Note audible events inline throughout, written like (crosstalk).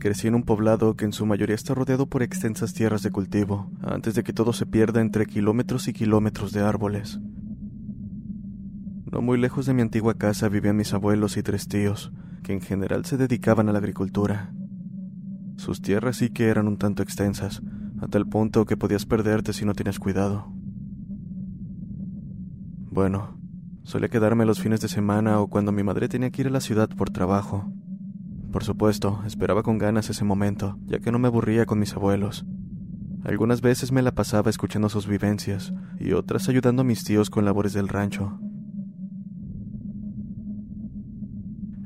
Crecí en un poblado que en su mayoría está rodeado por extensas tierras de cultivo, antes de que todo se pierda entre kilómetros y kilómetros de árboles. No muy lejos de mi antigua casa vivían mis abuelos y tres tíos, que en general se dedicaban a la agricultura. Sus tierras sí que eran un tanto extensas, a tal punto que podías perderte si no tienes cuidado. Bueno, solía quedarme los fines de semana o cuando mi madre tenía que ir a la ciudad por trabajo. Por supuesto, esperaba con ganas ese momento, ya que no me aburría con mis abuelos. Algunas veces me la pasaba escuchando sus vivencias y otras ayudando a mis tíos con labores del rancho.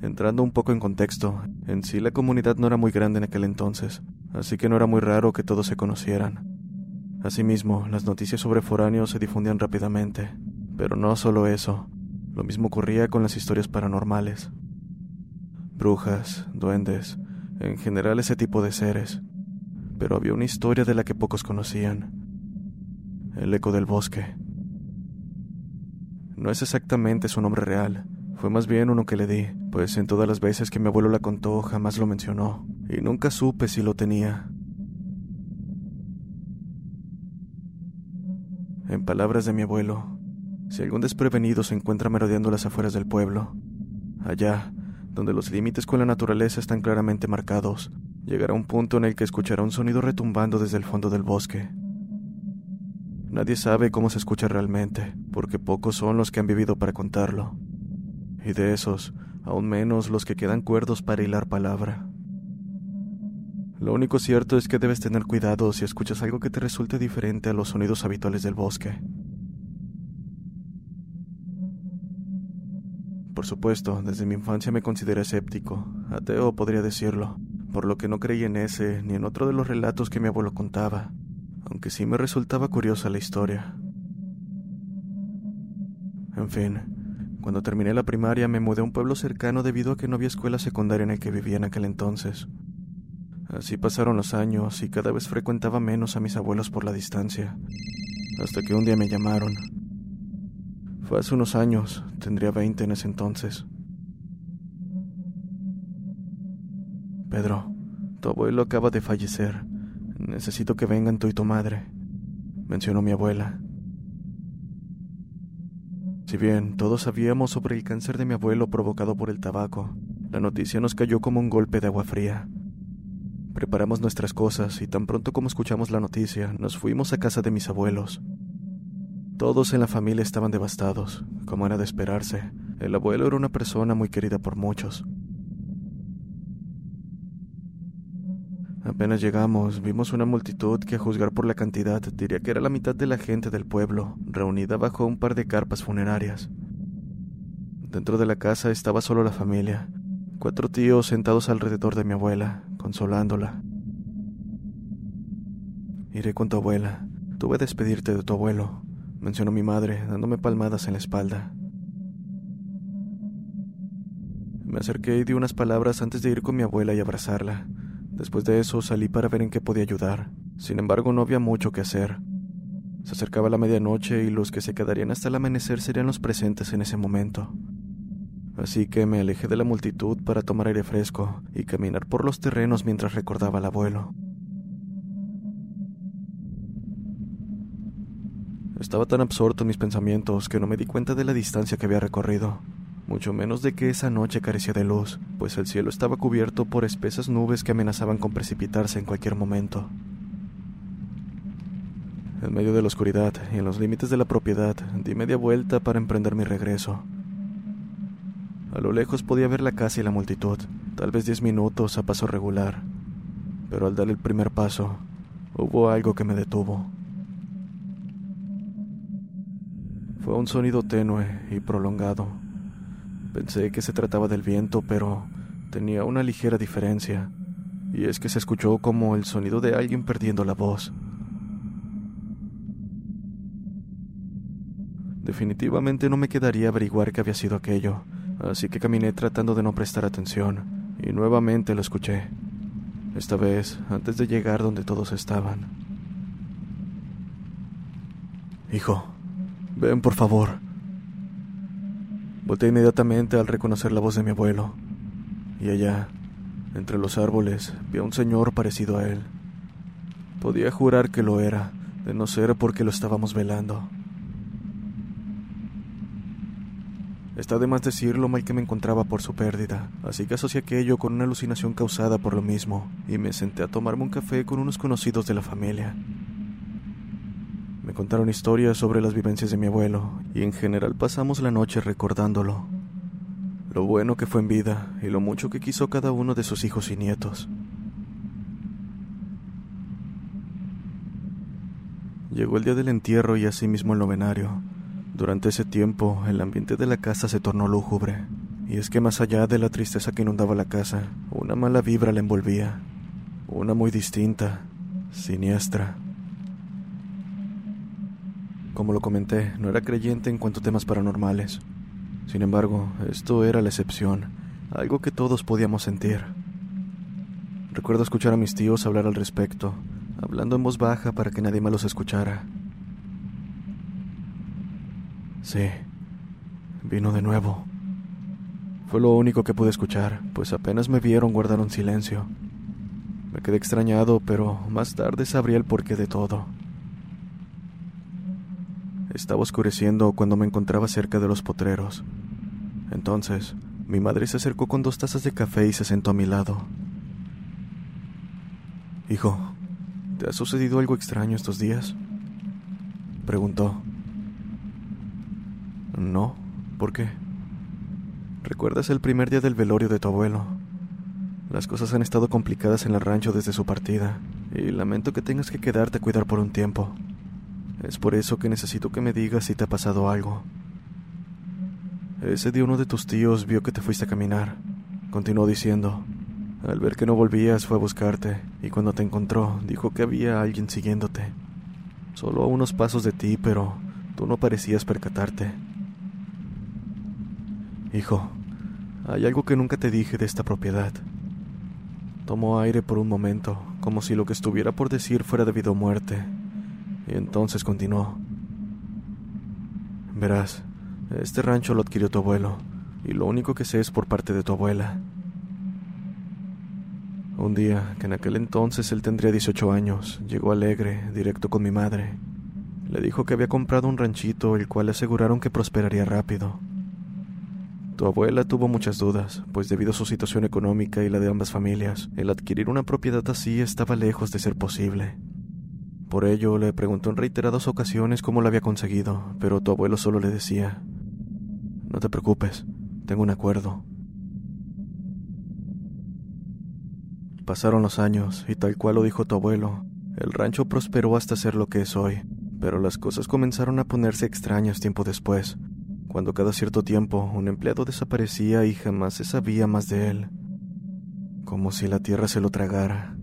Entrando un poco en contexto, en sí la comunidad no era muy grande en aquel entonces, así que no era muy raro que todos se conocieran. Asimismo, las noticias sobre foráneos se difundían rápidamente, pero no solo eso, lo mismo ocurría con las historias paranormales brujas, duendes, en general ese tipo de seres. Pero había una historia de la que pocos conocían. El eco del bosque. No es exactamente su nombre real, fue más bien uno que le di, pues en todas las veces que mi abuelo la contó jamás lo mencionó, y nunca supe si lo tenía. En palabras de mi abuelo, si algún desprevenido se encuentra merodeando las afueras del pueblo, allá, donde los límites con la naturaleza están claramente marcados, llegará un punto en el que escuchará un sonido retumbando desde el fondo del bosque. Nadie sabe cómo se escucha realmente, porque pocos son los que han vivido para contarlo. Y de esos, aún menos los que quedan cuerdos para hilar palabra. Lo único cierto es que debes tener cuidado si escuchas algo que te resulte diferente a los sonidos habituales del bosque. Por supuesto, desde mi infancia me consideré escéptico, ateo podría decirlo, por lo que no creí en ese ni en otro de los relatos que mi abuelo contaba, aunque sí me resultaba curiosa la historia. En fin, cuando terminé la primaria me mudé a un pueblo cercano debido a que no había escuela secundaria en el que vivía en aquel entonces. Así pasaron los años y cada vez frecuentaba menos a mis abuelos por la distancia, hasta que un día me llamaron. Fue hace unos años, tendría 20 en ese entonces. Pedro, tu abuelo acaba de fallecer. Necesito que vengan tú y tu madre, mencionó mi abuela. Si bien todos sabíamos sobre el cáncer de mi abuelo provocado por el tabaco, la noticia nos cayó como un golpe de agua fría. Preparamos nuestras cosas y tan pronto como escuchamos la noticia, nos fuimos a casa de mis abuelos. Todos en la familia estaban devastados, como era de esperarse. El abuelo era una persona muy querida por muchos. Apenas llegamos, vimos una multitud que a juzgar por la cantidad diría que era la mitad de la gente del pueblo, reunida bajo un par de carpas funerarias. Dentro de la casa estaba solo la familia, cuatro tíos sentados alrededor de mi abuela, consolándola. Iré con tu abuela. Tuve que despedirte de tu abuelo, mencionó mi madre, dándome palmadas en la espalda. Me acerqué y di unas palabras antes de ir con mi abuela y abrazarla. Después de eso salí para ver en qué podía ayudar. Sin embargo, no había mucho que hacer. Se acercaba la medianoche y los que se quedarían hasta el amanecer serían los presentes en ese momento. Así que me alejé de la multitud para tomar aire fresco y caminar por los terrenos mientras recordaba al abuelo. Estaba tan absorto en mis pensamientos que no me di cuenta de la distancia que había recorrido, mucho menos de que esa noche carecía de luz, pues el cielo estaba cubierto por espesas nubes que amenazaban con precipitarse en cualquier momento. En medio de la oscuridad y en los límites de la propiedad, di media vuelta para emprender mi regreso. A lo lejos podía ver la casa y la multitud, tal vez diez minutos a paso regular, pero al dar el primer paso, hubo algo que me detuvo. Fue un sonido tenue y prolongado. Pensé que se trataba del viento, pero tenía una ligera diferencia, y es que se escuchó como el sonido de alguien perdiendo la voz. Definitivamente no me quedaría averiguar qué había sido aquello, así que caminé tratando de no prestar atención, y nuevamente lo escuché. Esta vez antes de llegar donde todos estaban. Hijo, ven por favor. Volté inmediatamente al reconocer la voz de mi abuelo, y allá, entre los árboles, vi a un señor parecido a él. Podía jurar que lo era, de no ser porque lo estábamos velando. Está de más decir lo mal que me encontraba por su pérdida, así que asocié aquello con una alucinación causada por lo mismo, y me senté a tomarme un café con unos conocidos de la familia. Me contaron historias sobre las vivencias de mi abuelo, y en general pasamos la noche recordándolo. Lo bueno que fue en vida y lo mucho que quiso cada uno de sus hijos y nietos. Llegó el día del entierro y asimismo el novenario, durante ese tiempo, el ambiente de la casa se tornó lúgubre, y es que más allá de la tristeza que inundaba la casa, una mala vibra la envolvía, una muy distinta, siniestra. Como lo comenté, no era creyente en cuanto a temas paranormales. Sin embargo, esto era la excepción, algo que todos podíamos sentir. Recuerdo escuchar a mis tíos hablar al respecto, hablando en voz baja para que nadie más los escuchara. Sí, vino de nuevo. Fue lo único que pude escuchar, pues apenas me vieron guardaron silencio. Me quedé extrañado, pero más tarde sabría el porqué de todo. Estaba oscureciendo cuando me encontraba cerca de los potreros. Entonces, mi madre se acercó con dos tazas de café y se sentó a mi lado. Hijo, ¿te ha sucedido algo extraño estos días? Preguntó. No, ¿por qué? ¿Recuerdas el primer día del velorio de tu abuelo? Las cosas han estado complicadas en el rancho desde su partida, y lamento que tengas que quedarte a cuidar por un tiempo. Es por eso que necesito que me digas si te ha pasado algo. Ese día uno de tus tíos vio que te fuiste a caminar. Continuó diciendo. Al ver que no volvías fue a buscarte, y cuando te encontró dijo que había alguien siguiéndote. Solo a unos pasos de ti, pero tú no parecías percatarte. Hijo, hay algo que nunca te dije de esta propiedad. Tomó aire por un momento, como si lo que estuviera por decir fuera debido a muerte, y entonces continuó. Verás, este rancho lo adquirió tu abuelo, y lo único que sé es por parte de tu abuela. Un día, que en aquel entonces él tendría 18 años, llegó alegre, directo con mi madre. Le dijo que había comprado un ranchito, el cual aseguraron que prosperaría rápido. Tu abuela tuvo muchas dudas, pues debido a su situación económica y la de ambas familias, el adquirir una propiedad así estaba lejos de ser posible. Por ello le preguntó en reiteradas ocasiones cómo lo había conseguido, pero tu abuelo solo le decía, No te preocupes, tengo un acuerdo. Pasaron los años, y tal cual lo dijo tu abuelo, el rancho prosperó hasta ser lo que es hoy, pero las cosas comenzaron a ponerse extrañas tiempo después, cuando cada cierto tiempo un empleado desaparecía y jamás se sabía más de él, como si la tierra se lo tragara.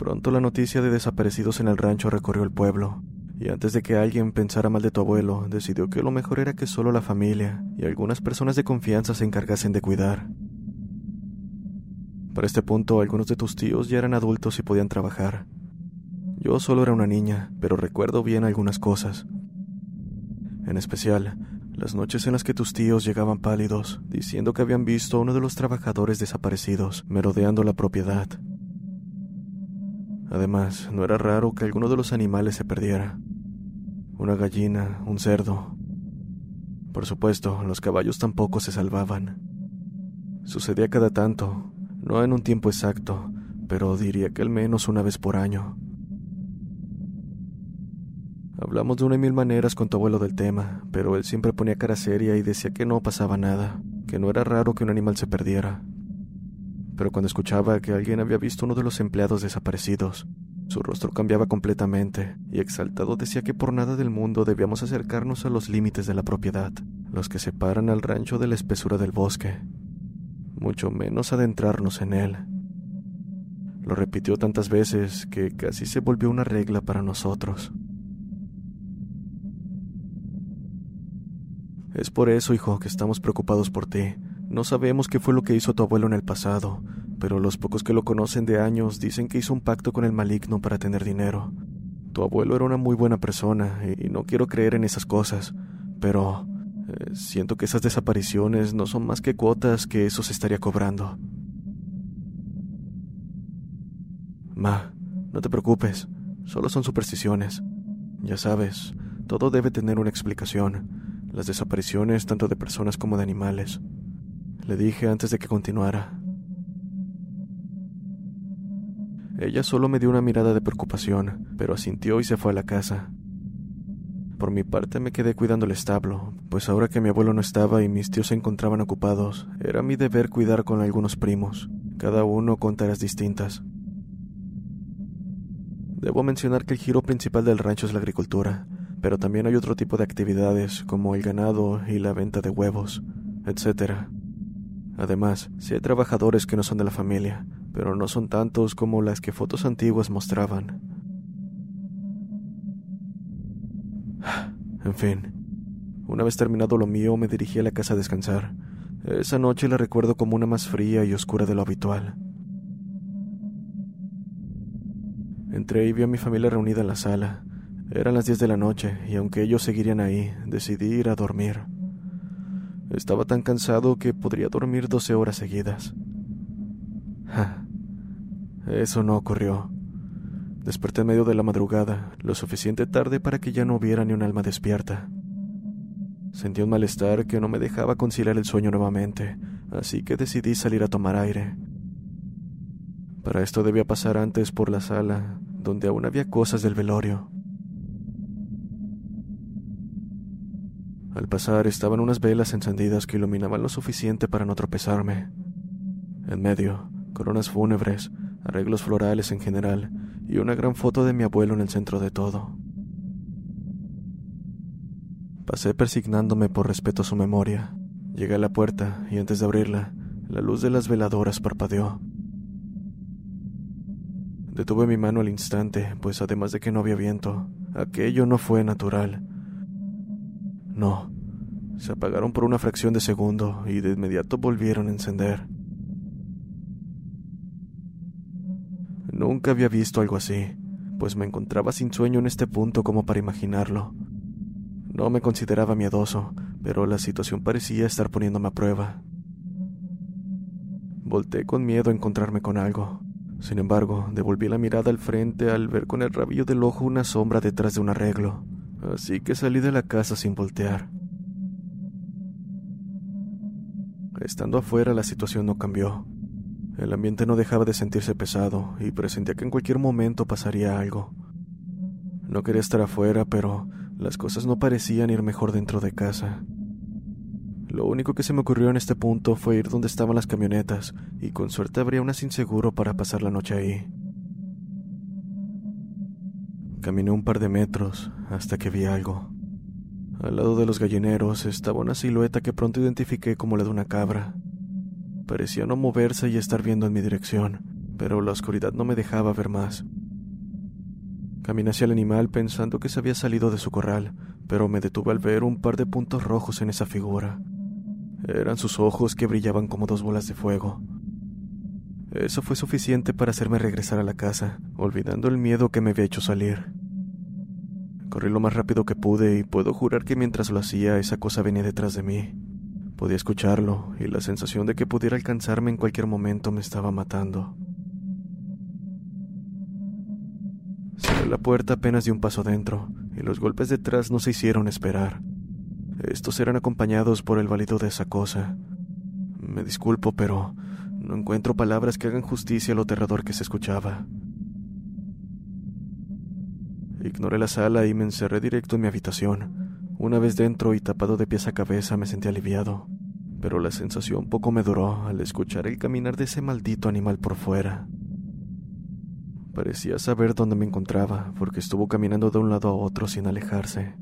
Pronto la noticia de desaparecidos en el rancho recorrió el pueblo, y antes de que alguien pensara mal de tu abuelo, decidió que lo mejor era que solo la familia y algunas personas de confianza se encargasen de cuidar. Para este punto, algunos de tus tíos ya eran adultos y podían trabajar. Yo solo era una niña, pero recuerdo bien algunas cosas, en especial las noches en las que tus tíos llegaban pálidos, diciendo que habían visto a uno de los trabajadores desaparecidos merodeando la propiedad. Además, no era raro que alguno de los animales se perdiera. Una gallina, un cerdo. Por supuesto, los caballos tampoco se salvaban. Sucedía cada tanto, no en un tiempo exacto, pero diría que al menos una vez por año. Hablamos de una y mil maneras con tu abuelo del tema, pero él siempre ponía cara seria y decía que no pasaba nada, que no era raro que un animal se perdiera. Pero cuando escuchaba que alguien había visto uno de los empleados desaparecidos, su rostro cambiaba completamente y exaltado decía que por nada del mundo debíamos acercarnos a los límites de la propiedad, los que separan al rancho de la espesura del bosque, mucho menos adentrarnos en él. Lo repitió tantas veces que casi se volvió una regla para nosotros. Es por eso, hijo, que estamos preocupados por ti. No sabemos qué fue lo que hizo tu abuelo en el pasado, pero los pocos que lo conocen de años dicen que hizo un pacto con el maligno para tener dinero. Tu abuelo era una muy buena persona y no quiero creer en esas cosas, pero eh, siento que esas desapariciones no son más que cuotas que eso se estaría cobrando. Ma, no te preocupes, solo son supersticiones. Ya sabes, todo debe tener una explicación. Las desapariciones tanto de personas como de animales. Le dije antes de que continuara. Ella solo me dio una mirada de preocupación, pero asintió y se fue a la casa. Por mi parte me quedé cuidando el establo, pues ahora que mi abuelo no estaba y mis tíos se encontraban ocupados, era mi deber cuidar con algunos primos, cada uno con tareas distintas. Debo mencionar que el giro principal del rancho es la agricultura, pero también hay otro tipo de actividades como el ganado y la venta de huevos, etc. Además, hay trabajadores que no son de la familia, pero no son tantos como las que fotos antiguas mostraban. (sighs) En fin, una vez terminado lo mío me dirigí a la casa a descansar. Esa noche la recuerdo como una más fría y oscura de lo habitual. Entré y vi a mi familia reunida en la sala. Eran las diez de la noche, y aunque ellos seguirían ahí, decidí ir a dormir. Estaba tan cansado que podría dormir doce horas seguidas. Eso no ocurrió. Desperté en medio de la madrugada, lo suficiente tarde para que ya no hubiera ni un alma despierta. Sentí un malestar que no me dejaba conciliar el sueño nuevamente, así que decidí salir a tomar aire. Para esto debía pasar antes por la sala, donde aún había cosas del velorio. Al pasar estaban unas velas encendidas que iluminaban lo suficiente para no tropezarme. En medio, coronas fúnebres, arreglos florales en general y una gran foto de mi abuelo en el centro de todo. Pasé persignándome por respeto a su memoria. Llegué a la puerta y antes de abrirla, la luz de las veladoras parpadeó. Detuve mi mano al instante, pues además de que no había viento, aquello no fue natural. No, se apagaron por una fracción de segundo y de inmediato volvieron a encender. Nunca había visto algo así, pues me encontraba sin sueño en este punto como para imaginarlo. No me consideraba miedoso, pero la situación parecía estar poniéndome a prueba. Volté con miedo a encontrarme con algo. Sin embargo, devolví la mirada al frente al ver con el rabillo del ojo una sombra detrás de un arreglo, así que salí de la casa sin voltear. Estando afuera la situación no cambió. El ambiente no dejaba de sentirse pesado y presentía que en cualquier momento pasaría algo. No quería estar afuera, pero las cosas no parecían ir mejor dentro de casa. Lo único que se me ocurrió en este punto fue ir donde estaban las camionetas, y con suerte habría una sin seguro para pasar la noche ahí. Caminé un par de metros hasta que vi algo. Al lado de los gallineros estaba una silueta que pronto identifiqué como la de una cabra. Parecía no moverse y estar viendo en mi dirección, pero la oscuridad no me dejaba ver más. Caminé hacia el animal pensando que se había salido de su corral, pero me detuve al ver un par de puntos rojos en esa figura. Eran sus ojos que brillaban como dos bolas de fuego. Eso fue suficiente para hacerme regresar a la casa, olvidando el miedo que me había hecho salir. Corrí lo más rápido que pude y puedo jurar que mientras lo hacía esa cosa venía detrás de mí. Podía escucharlo y la sensación de que pudiera alcanzarme en cualquier momento me estaba matando. Cerré la puerta apenas de un paso dentro y los golpes detrás no se hicieron esperar. Estos eran acompañados por el balido de esa cosa. Me disculpo, pero no encuentro palabras que hagan justicia a lo aterrador que se escuchaba. Ignoré la sala y me encerré directo en mi habitación. Una vez dentro y tapado de pies a cabeza me sentí aliviado, pero la sensación poco me duró al escuchar el caminar de ese maldito animal por fuera. Parecía saber dónde me encontraba, porque estuvo caminando de un lado a otro sin alejarse.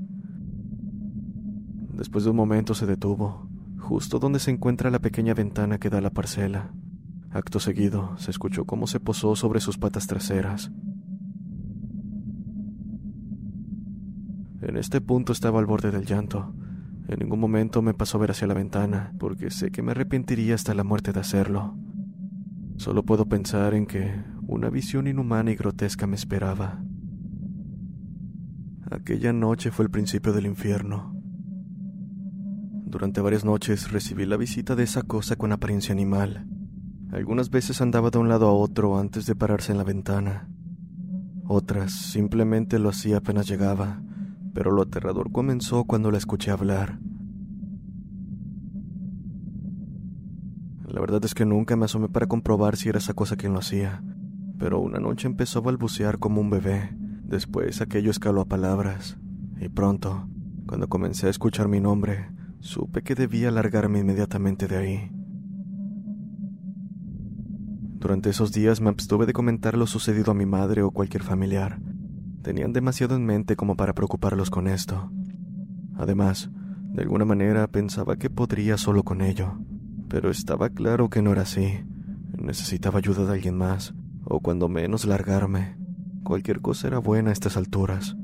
Después de un momento se detuvo, justo donde se encuentra la pequeña ventana que da a la parcela. Acto seguido, se escuchó cómo se posó sobre sus patas traseras. En este punto estaba al borde del llanto. En ningún momento me pasó a ver hacia la ventana, porque sé que me arrepentiría hasta la muerte de hacerlo. Solo puedo pensar en que una visión inhumana y grotesca me esperaba. Aquella noche fue el principio del infierno. Durante varias noches recibí la visita de esa cosa con apariencia animal. Algunas veces andaba de un lado a otro antes de pararse en la ventana. Otras simplemente lo hacía apenas llegaba, pero lo aterrador comenzó cuando la escuché hablar. La verdad es que nunca me asomé para comprobar si era esa cosa quien lo hacía, pero una noche empezó a balbucear como un bebé. Después aquello escaló a palabras, y pronto, cuando comencé a escuchar mi nombre, supe que debía largarme inmediatamente de ahí. Durante esos días me abstuve de comentar lo sucedido a mi madre o cualquier familiar, Tenían demasiado en mente como para preocuparlos con esto. Además, de alguna manera pensaba que podría solo con ello, pero estaba claro que no era así. Necesitaba ayuda de alguien más, o cuando menos largarme. Cualquier cosa era buena a estas alturas.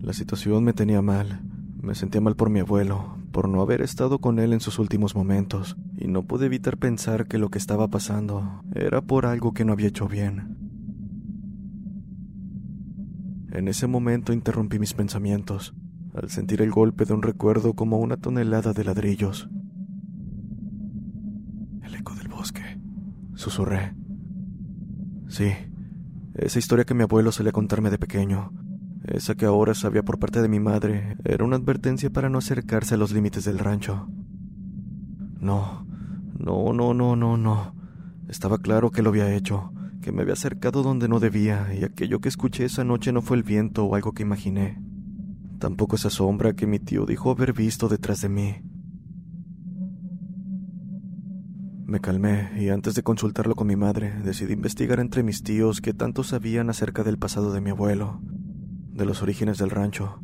La situación me tenía mal. Me sentía mal por mi abuelo, por no haber estado con él en sus últimos momentos, y no pude evitar pensar que lo que estaba pasando era por algo que no había hecho bien. En ese momento interrumpí mis pensamientos, al sentir el golpe de un recuerdo como una tonelada de ladrillos. El eco del bosque, susurré. Sí, esa historia que mi abuelo solía contarme de pequeño, esa que ahora sabía por parte de mi madre, era una advertencia para no acercarse a los límites del rancho. No, no, no, no, no, no. Estaba claro que lo había hecho que me había acercado donde no debía, y aquello que escuché esa noche no fue el viento o algo que imaginé. Tampoco esa sombra que mi tío dijo haber visto detrás de mí. Me calmé y antes de consultarlo con mi madre, decidí investigar entre mis tíos qué tanto sabían acerca del pasado de mi abuelo, de los orígenes del rancho.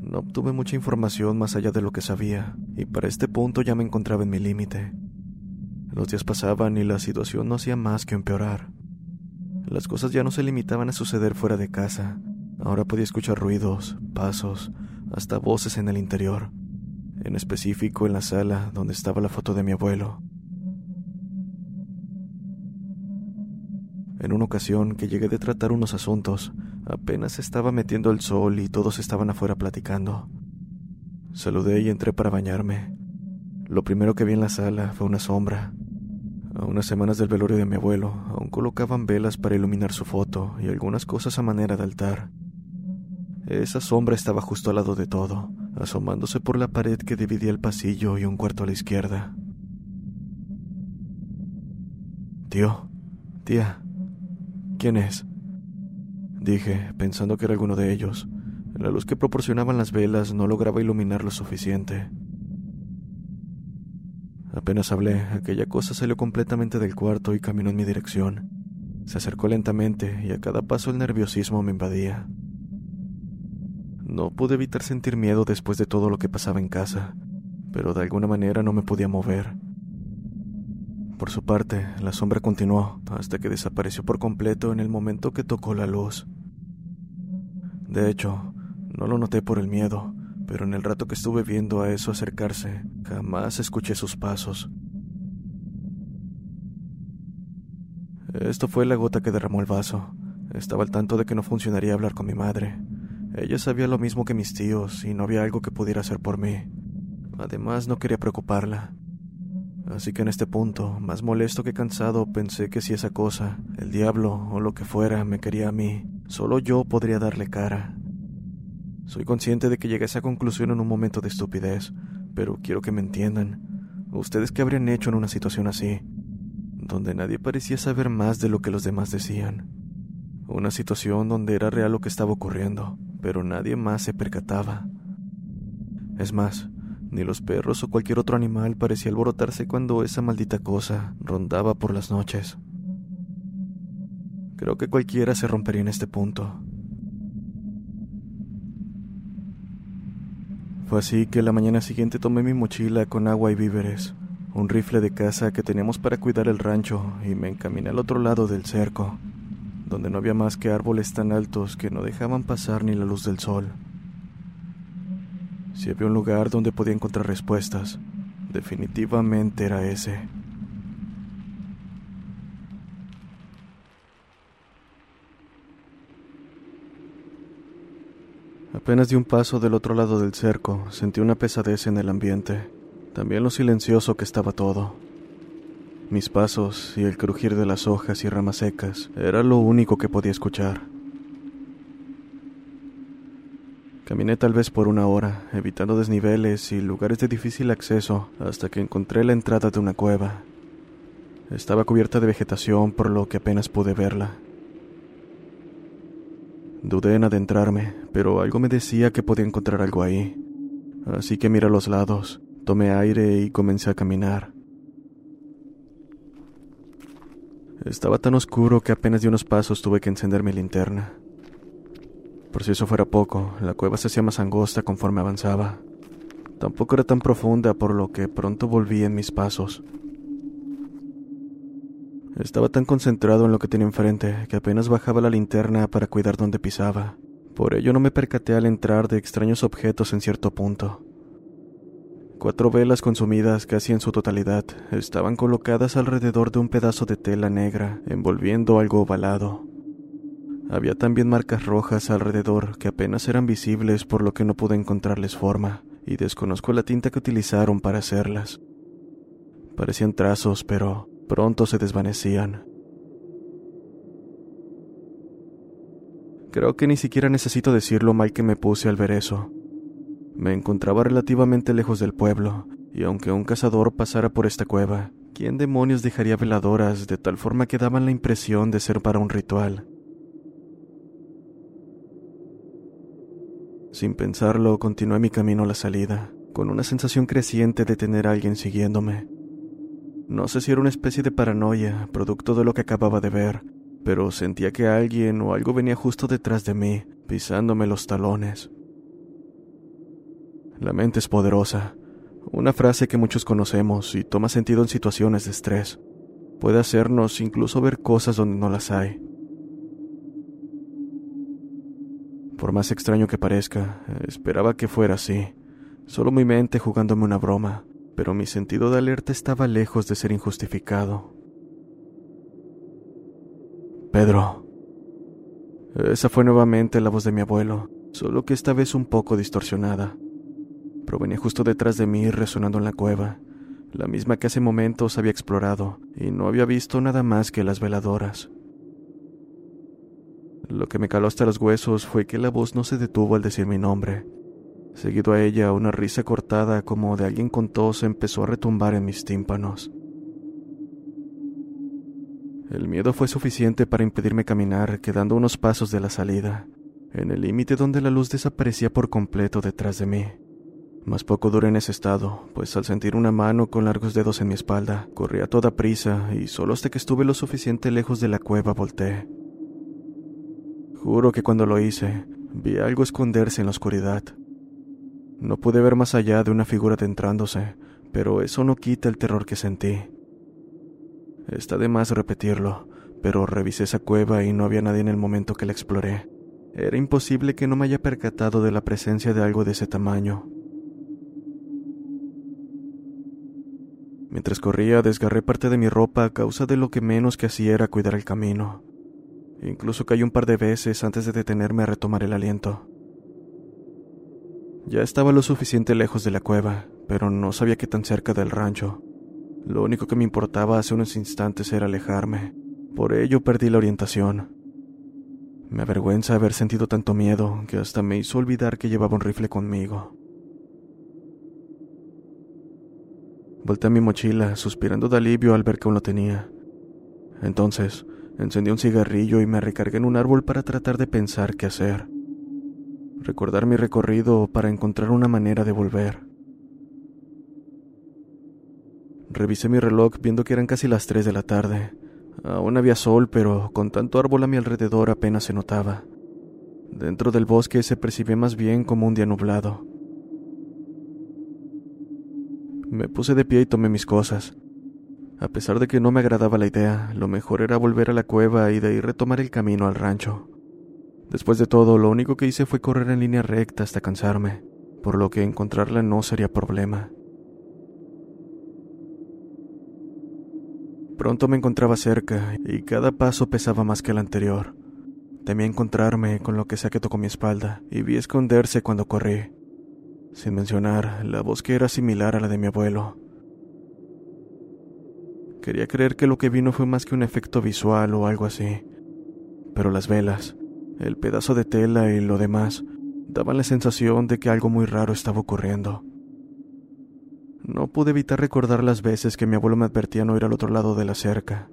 No obtuve mucha información más allá de lo que sabía, y para este punto ya me encontraba en mi límite. Los días pasaban y la situación no hacía más que empeorar. Las cosas ya no se limitaban a suceder fuera de casa. Ahora podía escuchar ruidos, pasos, hasta voces en el interior, en específico en la sala donde estaba la foto de mi abuelo. En una ocasión que llegué de tratar unos asuntos, apenas estaba metiendo el sol y todos estaban afuera platicando. Saludé y entré para bañarme. Lo primero que vi en la sala fue una sombra, a unas semanas del velorio de mi abuelo, aún colocaban velas para iluminar su foto y algunas cosas a manera de altar. Esa sombra estaba justo al lado de todo, asomándose por la pared que dividía el pasillo y un cuarto a la izquierda. Tío, tía, ¿quién es? Dije, pensando que era alguno de ellos. La luz que proporcionaban las velas no lograba iluminar lo suficiente. Apenas hablé, aquella cosa salió completamente del cuarto y caminó en mi dirección. Se acercó lentamente y a cada paso el nerviosismo me invadía. No pude evitar sentir miedo después de todo lo que pasaba en casa, pero de alguna manera no me podía mover. Por su parte, la sombra continuó hasta que desapareció por completo en el momento que tocó la luz. De hecho, no lo noté por el miedo, pero en el rato que estuve viendo a eso acercarse, jamás escuché sus pasos. Esto fue la gota que derramó el vaso. Estaba al tanto de que no funcionaría hablar con mi madre. Ella sabía lo mismo que mis tíos y no había algo que pudiera hacer por mí. Además, no quería preocuparla. Así que en este punto, más molesto que cansado, pensé que si esa cosa, el diablo o lo que fuera, me quería a mí, solo yo podría darle cara. Soy consciente de que llegué a esa conclusión en un momento de estupidez, pero quiero que me entiendan. ¿Ustedes qué habrían hecho en una situación así? donde nadie parecía saber más de lo que los demás decían. Una situación donde era real lo que estaba ocurriendo, pero nadie más se percataba. Es más, ni los perros o cualquier otro animal parecía alborotarse cuando esa maldita cosa rondaba por las noches. Creo que cualquiera se rompería en este punto. Fue así que la mañana siguiente tomé mi mochila con agua y víveres, un rifle de caza que teníamos para cuidar el rancho y me encaminé al otro lado del cerco donde no había más que árboles tan altos que no dejaban pasar ni la luz del sol. Si había un lugar donde podía encontrar respuestas, definitivamente era ese. Apenas di un paso del otro lado del cerco, sentí una pesadez en el ambiente, también lo silencioso que estaba todo. Mis pasos y el crujir de las hojas y ramas secas era lo único que podía escuchar. Caminé tal vez por una hora, evitando desniveles y lugares de difícil acceso, hasta que encontré la entrada de una cueva. Estaba cubierta de vegetación, por lo que apenas pude verla. Dudé en adentrarme, pero algo me decía que podía encontrar algo ahí. Así que miré a los lados, tomé aire y comencé a caminar. Estaba tan oscuro que apenas de unos pasos tuve que encender mi linterna. Por si eso fuera poco, la cueva se hacía más angosta conforme avanzaba. Tampoco era tan profunda, por lo que pronto volví en mis pasos. Estaba tan concentrado en lo que tenía enfrente que apenas bajaba la linterna para cuidar dónde pisaba. Por ello no me percaté al entrar de extraños objetos en cierto punto. Cuatro velas consumidas casi en su totalidad estaban colocadas alrededor de un pedazo de tela negra envolviendo algo ovalado. Había también marcas rojas alrededor que apenas eran visibles por lo que no pude encontrarles forma, y desconozco la tinta que utilizaron para hacerlas. Parecían trazos, pero pronto se desvanecían. Creo que ni siquiera necesito decir lo mal que me puse al ver eso. Me encontraba relativamente lejos del pueblo, y aunque un cazador pasara por esta cueva, ¿quién demonios dejaría veladoras de tal forma que daban la impresión de ser para un ritual? Sin pensarlo, continué mi camino a la salida, con una sensación creciente de tener a alguien siguiéndome. No sé si era una especie de paranoia, producto de lo que acababa de ver, pero sentía que alguien o algo venía justo detrás de mí, pisándome los talones. La mente es poderosa, una frase que muchos conocemos y toma sentido en situaciones de estrés. Puede hacernos incluso ver cosas donde no las hay. Por más extraño que parezca, esperaba que fuera así. Solo mi mente jugándome una broma, pero mi sentido de alerta estaba lejos de ser injustificado. Pedro. Esa fue nuevamente la voz de mi abuelo, solo que esta vez un poco distorsionada provenía justo detrás de mí resonando en la cueva, la misma que hace momentos había explorado, y no había visto nada más que las veladoras. Lo que me caló hasta los huesos fue que la voz no se detuvo al decir mi nombre. Seguido a ella, una risa cortada como de alguien con tos empezó a retumbar en mis tímpanos. El miedo fue suficiente para impedirme caminar, quedando unos pasos de la salida, en el límite donde la luz desaparecía por completo detrás de mí. Más poco duré en ese estado, pues al sentir una mano con largos dedos en mi espalda, corrí a toda prisa y solo hasta que estuve lo suficiente lejos de la cueva volteé. Juro que cuando lo hice, vi algo esconderse en la oscuridad. No pude ver más allá de una figura adentrándose, pero eso no quita el terror que sentí. Está de más repetirlo, pero revisé esa cueva y no había nadie en el momento que la exploré. Era imposible que no me haya percatado de la presencia de algo de ese tamaño. Mientras corría, desgarré parte de mi ropa a causa de lo que menos que hacía era cuidar el camino. Incluso caí un par de veces antes de detenerme a retomar el aliento. Ya estaba lo suficiente lejos de la cueva, pero no sabía qué tan cerca del rancho. Lo único que me importaba hace unos instantes era alejarme. Por ello perdí la orientación. Me avergüenza haber sentido tanto miedo que hasta me hizo olvidar que llevaba un rifle conmigo. Volté a mi mochila, suspirando de alivio al ver que aún lo tenía. Entonces, encendí un cigarrillo y me recargué en un árbol para tratar de pensar qué hacer. Recordar mi recorrido para encontrar una manera de volver. Revisé mi reloj viendo que eran casi las 3 de la tarde. Aún había sol, pero con tanto árbol a mi alrededor apenas se notaba. Dentro del bosque se percibía más bien como un día nublado. Me puse de pie y tomé mis cosas. A pesar de que no me agradaba la idea, lo mejor era volver a la cueva y de ahí retomar el camino al rancho. Después de todo, lo único que hice fue correr en línea recta hasta cansarme, por lo que encontrarla no sería problema. Pronto me encontraba cerca y cada paso pesaba más que el anterior. Temía encontrarme con lo que sea que tocó mi espalda y vi esconderse cuando corrí. Sin mencionar, la voz que era similar a la de mi abuelo. Quería creer que lo que vino fue más que un efecto visual o algo así, pero las velas, el pedazo de tela y lo demás daban la sensación de que algo muy raro estaba ocurriendo. No pude evitar recordar las veces que mi abuelo me advertía no ir al otro lado de la cerca,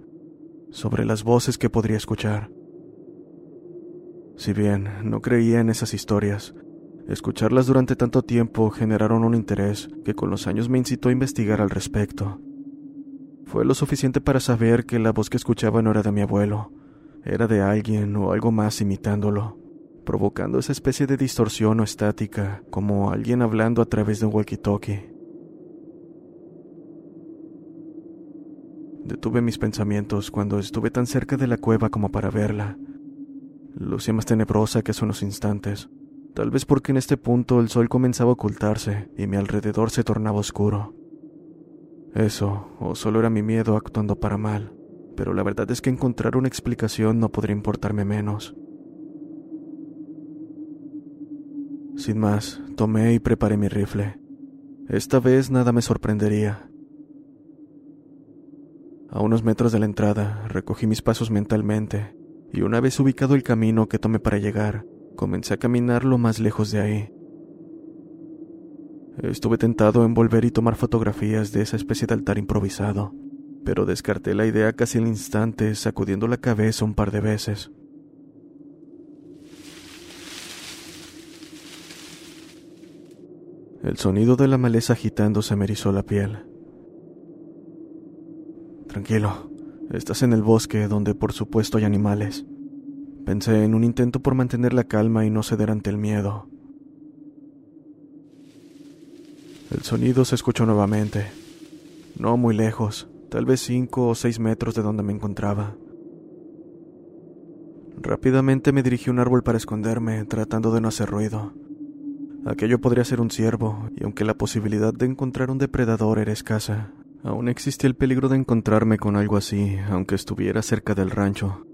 sobre las voces que podría escuchar. Si bien no creía en esas historias, escucharlas durante tanto tiempo generaron un interés que con los años me incitó a investigar al respecto. Fue lo suficiente para saber que la voz que escuchaba no era de mi abuelo, era de alguien o algo más imitándolo, provocando esa especie de distorsión o estática, como alguien hablando a través de un walkie-talkie. Detuve mis pensamientos cuando estuve tan cerca de la cueva como para verla. Lucía más tenebrosa que hace unos instantes, tal vez porque en este punto el sol comenzaba a ocultarse y mi alrededor se tornaba oscuro. Eso, o solo era mi miedo actuando para mal, pero la verdad es que encontrar una explicación no podría importarme menos. Sin más, tomé y preparé mi rifle. Esta vez nada me sorprendería. A unos metros de la entrada, recogí mis pasos mentalmente, y una vez ubicado el camino que tomé para llegar, comencé a caminar lo más lejos de ahí. Estuve tentado en volver y tomar fotografías de esa especie de altar improvisado, pero descarté la idea casi al instante, sacudiendo la cabeza un par de veces. El sonido de la maleza agitándose me erizó la piel. Tranquilo, estás en el bosque donde por supuesto hay animales. Pensé en un intento por mantener la calma y no ceder ante el miedo. El sonido se escuchó nuevamente. No muy lejos, tal vez cinco o seis metros de donde me encontraba. Rápidamente me dirigí a un árbol para esconderme, tratando de no hacer ruido. Aquello podría ser un ciervo, y aunque la posibilidad de encontrar un depredador era escasa, Aún existía el peligro de encontrarme con algo así, aunque estuviera cerca del rancho.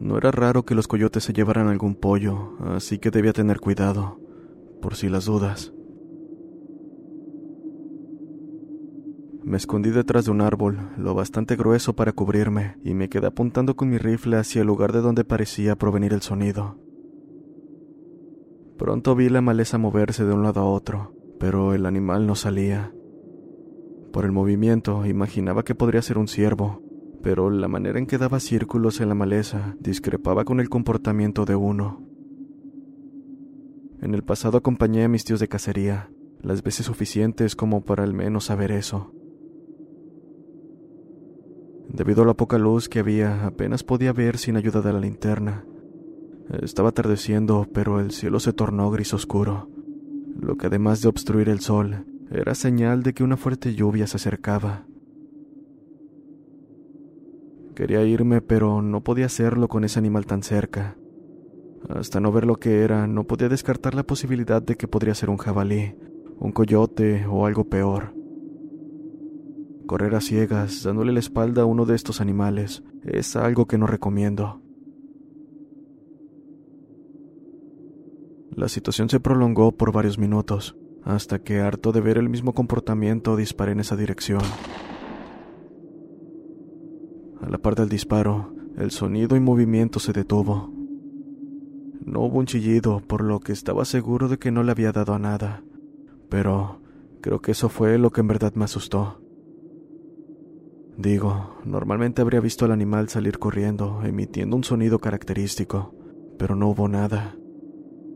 No era raro que los coyotes se llevaran algún pollo, así que debía tener cuidado, por si las dudas. Me escondí detrás de un árbol, lo bastante grueso para cubrirme, y me quedé apuntando con mi rifle hacia el lugar de donde parecía provenir el sonido. Pronto vi la maleza moverse de un lado a otro, pero el animal no salía. Por el movimiento imaginaba que podría ser un ciervo, pero la manera en que daba círculos en la maleza discrepaba con el comportamiento de uno. En el pasado acompañé a mis tíos de cacería, las veces suficientes como para al menos saber eso. Debido a la poca luz que había, apenas podía ver sin ayuda de la linterna. Estaba atardeciendo, pero el cielo se tornó gris oscuro, lo que además de obstruir el sol, era señal de que una fuerte lluvia se acercaba. Quería irme, pero no podía hacerlo con ese animal tan cerca. Hasta no ver lo que era, no podía descartar la posibilidad de que podría ser un jabalí, un coyote o algo peor. Correr a ciegas, dándole la espalda a uno de estos animales, es algo que no recomiendo. La situación se prolongó por varios minutos hasta que harto de ver el mismo comportamiento disparé en esa dirección. A la par del disparo, el sonido y movimiento se detuvo. No hubo un chillido, por lo que estaba seguro de que no le había dado a nada, pero creo que eso fue lo que en verdad me asustó. Digo, normalmente habría visto al animal salir corriendo, emitiendo un sonido característico, pero no hubo nada.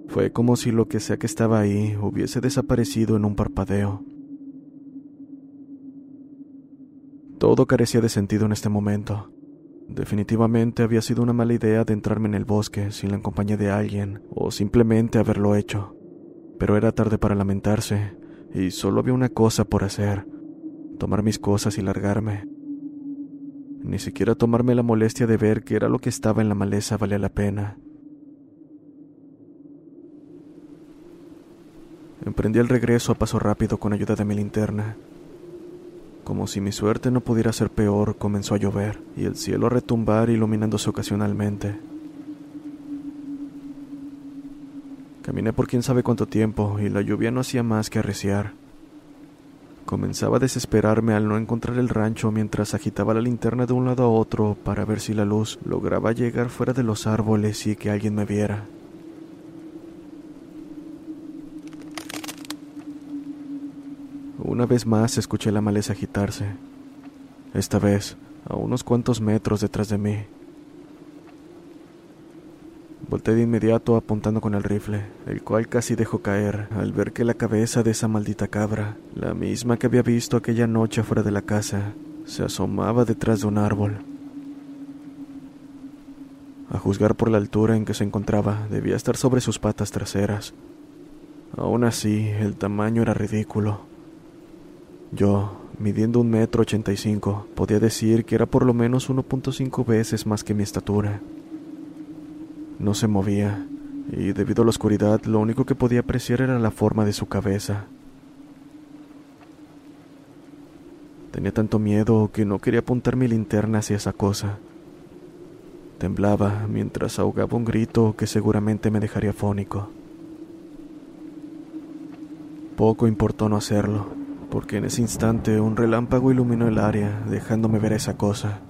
Fue como si lo que sea que estaba ahí hubiese desaparecido en un parpadeo. Todo carecía de sentido en este momento. Definitivamente había sido una mala idea adentrarme en el bosque sin la compañía de alguien, o simplemente haberlo hecho. Pero era tarde para lamentarse, y solo había una cosa por hacer, tomar mis cosas y largarme. Ni siquiera tomarme la molestia de ver que era lo que estaba en la maleza valía la pena. Emprendí el regreso a paso rápido con ayuda de mi linterna. Como si mi suerte no pudiera ser peor, comenzó a llover y el cielo a retumbar iluminándose ocasionalmente. Caminé por quién sabe cuánto tiempo y la lluvia no hacía más que arreciar. Comenzaba a desesperarme al no encontrar el rancho mientras agitaba la linterna de un lado a otro para ver si la luz lograba llegar fuera de los árboles y que alguien me viera. Una vez más escuché la maleza agitarse, esta vez a unos cuantos metros detrás de mí. Volté de inmediato apuntando con el rifle, el cual casi dejó caer al ver que la cabeza de esa maldita cabra, la misma que había visto aquella noche fuera de la casa, se asomaba detrás de un árbol. A juzgar por la altura en que se encontraba, debía estar sobre sus patas traseras. Aún así, el tamaño era ridículo. Yo, midiendo un metro ochenta y cinco, podía decir que era por lo menos 1.5 veces más que mi estatura. No se movía, y debido a la oscuridad lo único que podía apreciar era la forma de su cabeza. Tenía tanto miedo que no quería apuntar mi linterna hacia esa cosa. Temblaba mientras ahogaba un grito que seguramente me dejaría fónico. Poco importó no hacerlo, porque en ese instante un relámpago iluminó el área, dejándome ver esa cosa.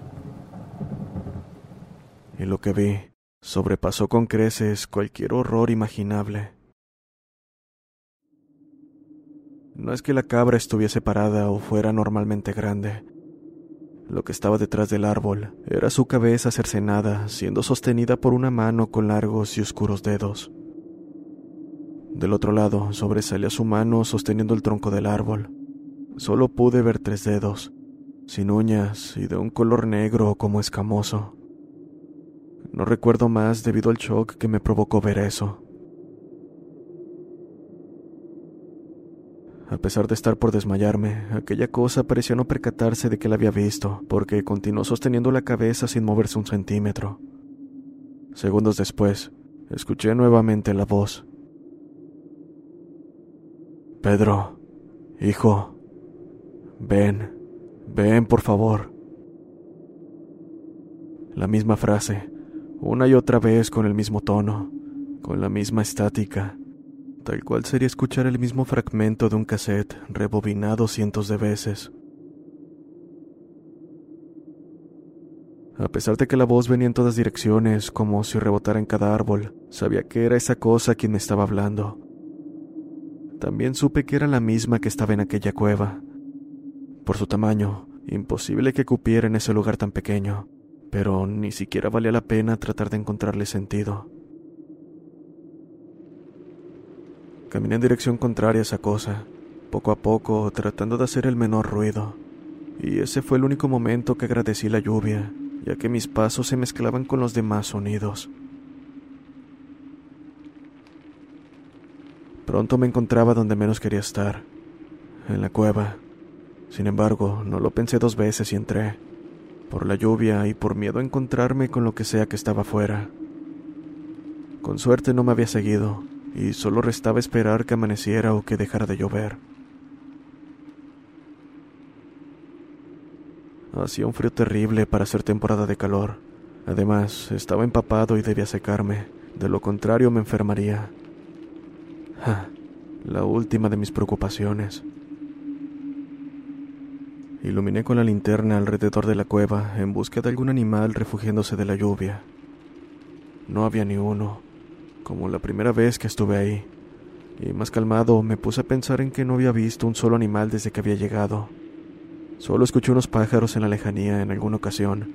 Y lo que vi sobrepasó con creces cualquier horror imaginable. No es que la cabra estuviese parada o fuera normalmente grande. Lo que estaba detrás del árbol era su cabeza cercenada, siendo sostenida por una mano con largos y oscuros dedos. Del otro lado sobresalía su mano sosteniendo el tronco del árbol. Solo pude ver tres dedos, sin uñas y de un color negro como escamoso. No recuerdo más debido al shock que me provocó ver eso. A pesar de estar por desmayarme, aquella cosa parecía no percatarse de que la había visto, porque continuó sosteniendo la cabeza sin moverse un centímetro. Segundos después, escuché nuevamente la voz. Pedro, hijo, ven, ven por favor. La misma frase, una y otra vez con el mismo tono, con la misma estática, tal cual sería escuchar el mismo fragmento de un cassette rebobinado cientos de veces. A pesar de que la voz venía en todas direcciones, como si rebotara en cada árbol, sabía que era esa cosa quien me estaba hablando. También supe que era la misma que estaba en aquella cueva. Por su tamaño, imposible que cupiera en ese lugar tan pequeño pero ni siquiera valía la pena tratar de encontrarle sentido. Caminé en dirección contraria a esa cosa, poco a poco tratando de hacer el menor ruido, y ese fue el único momento que agradecí la lluvia, ya que mis pasos se mezclaban con los demás sonidos. Pronto me encontraba donde menos quería estar, en la cueva. Sin embargo, no lo pensé dos veces y entré por la lluvia y por miedo a encontrarme con lo que sea que estaba afuera. Con suerte no me había seguido, y solo restaba esperar que amaneciera o que dejara de llover. Hacía un frío terrible para ser temporada de calor. Además, estaba empapado y debía secarme. De lo contrario, me enfermaría. la última de mis preocupaciones. Iluminé con la linterna alrededor de la cueva en busca de algún animal refugiándose de la lluvia. No había ni uno, como la primera vez que estuve ahí, y más calmado me puse a pensar en que no había visto un solo animal desde que había llegado. Solo escuché unos pájaros en la lejanía en alguna ocasión.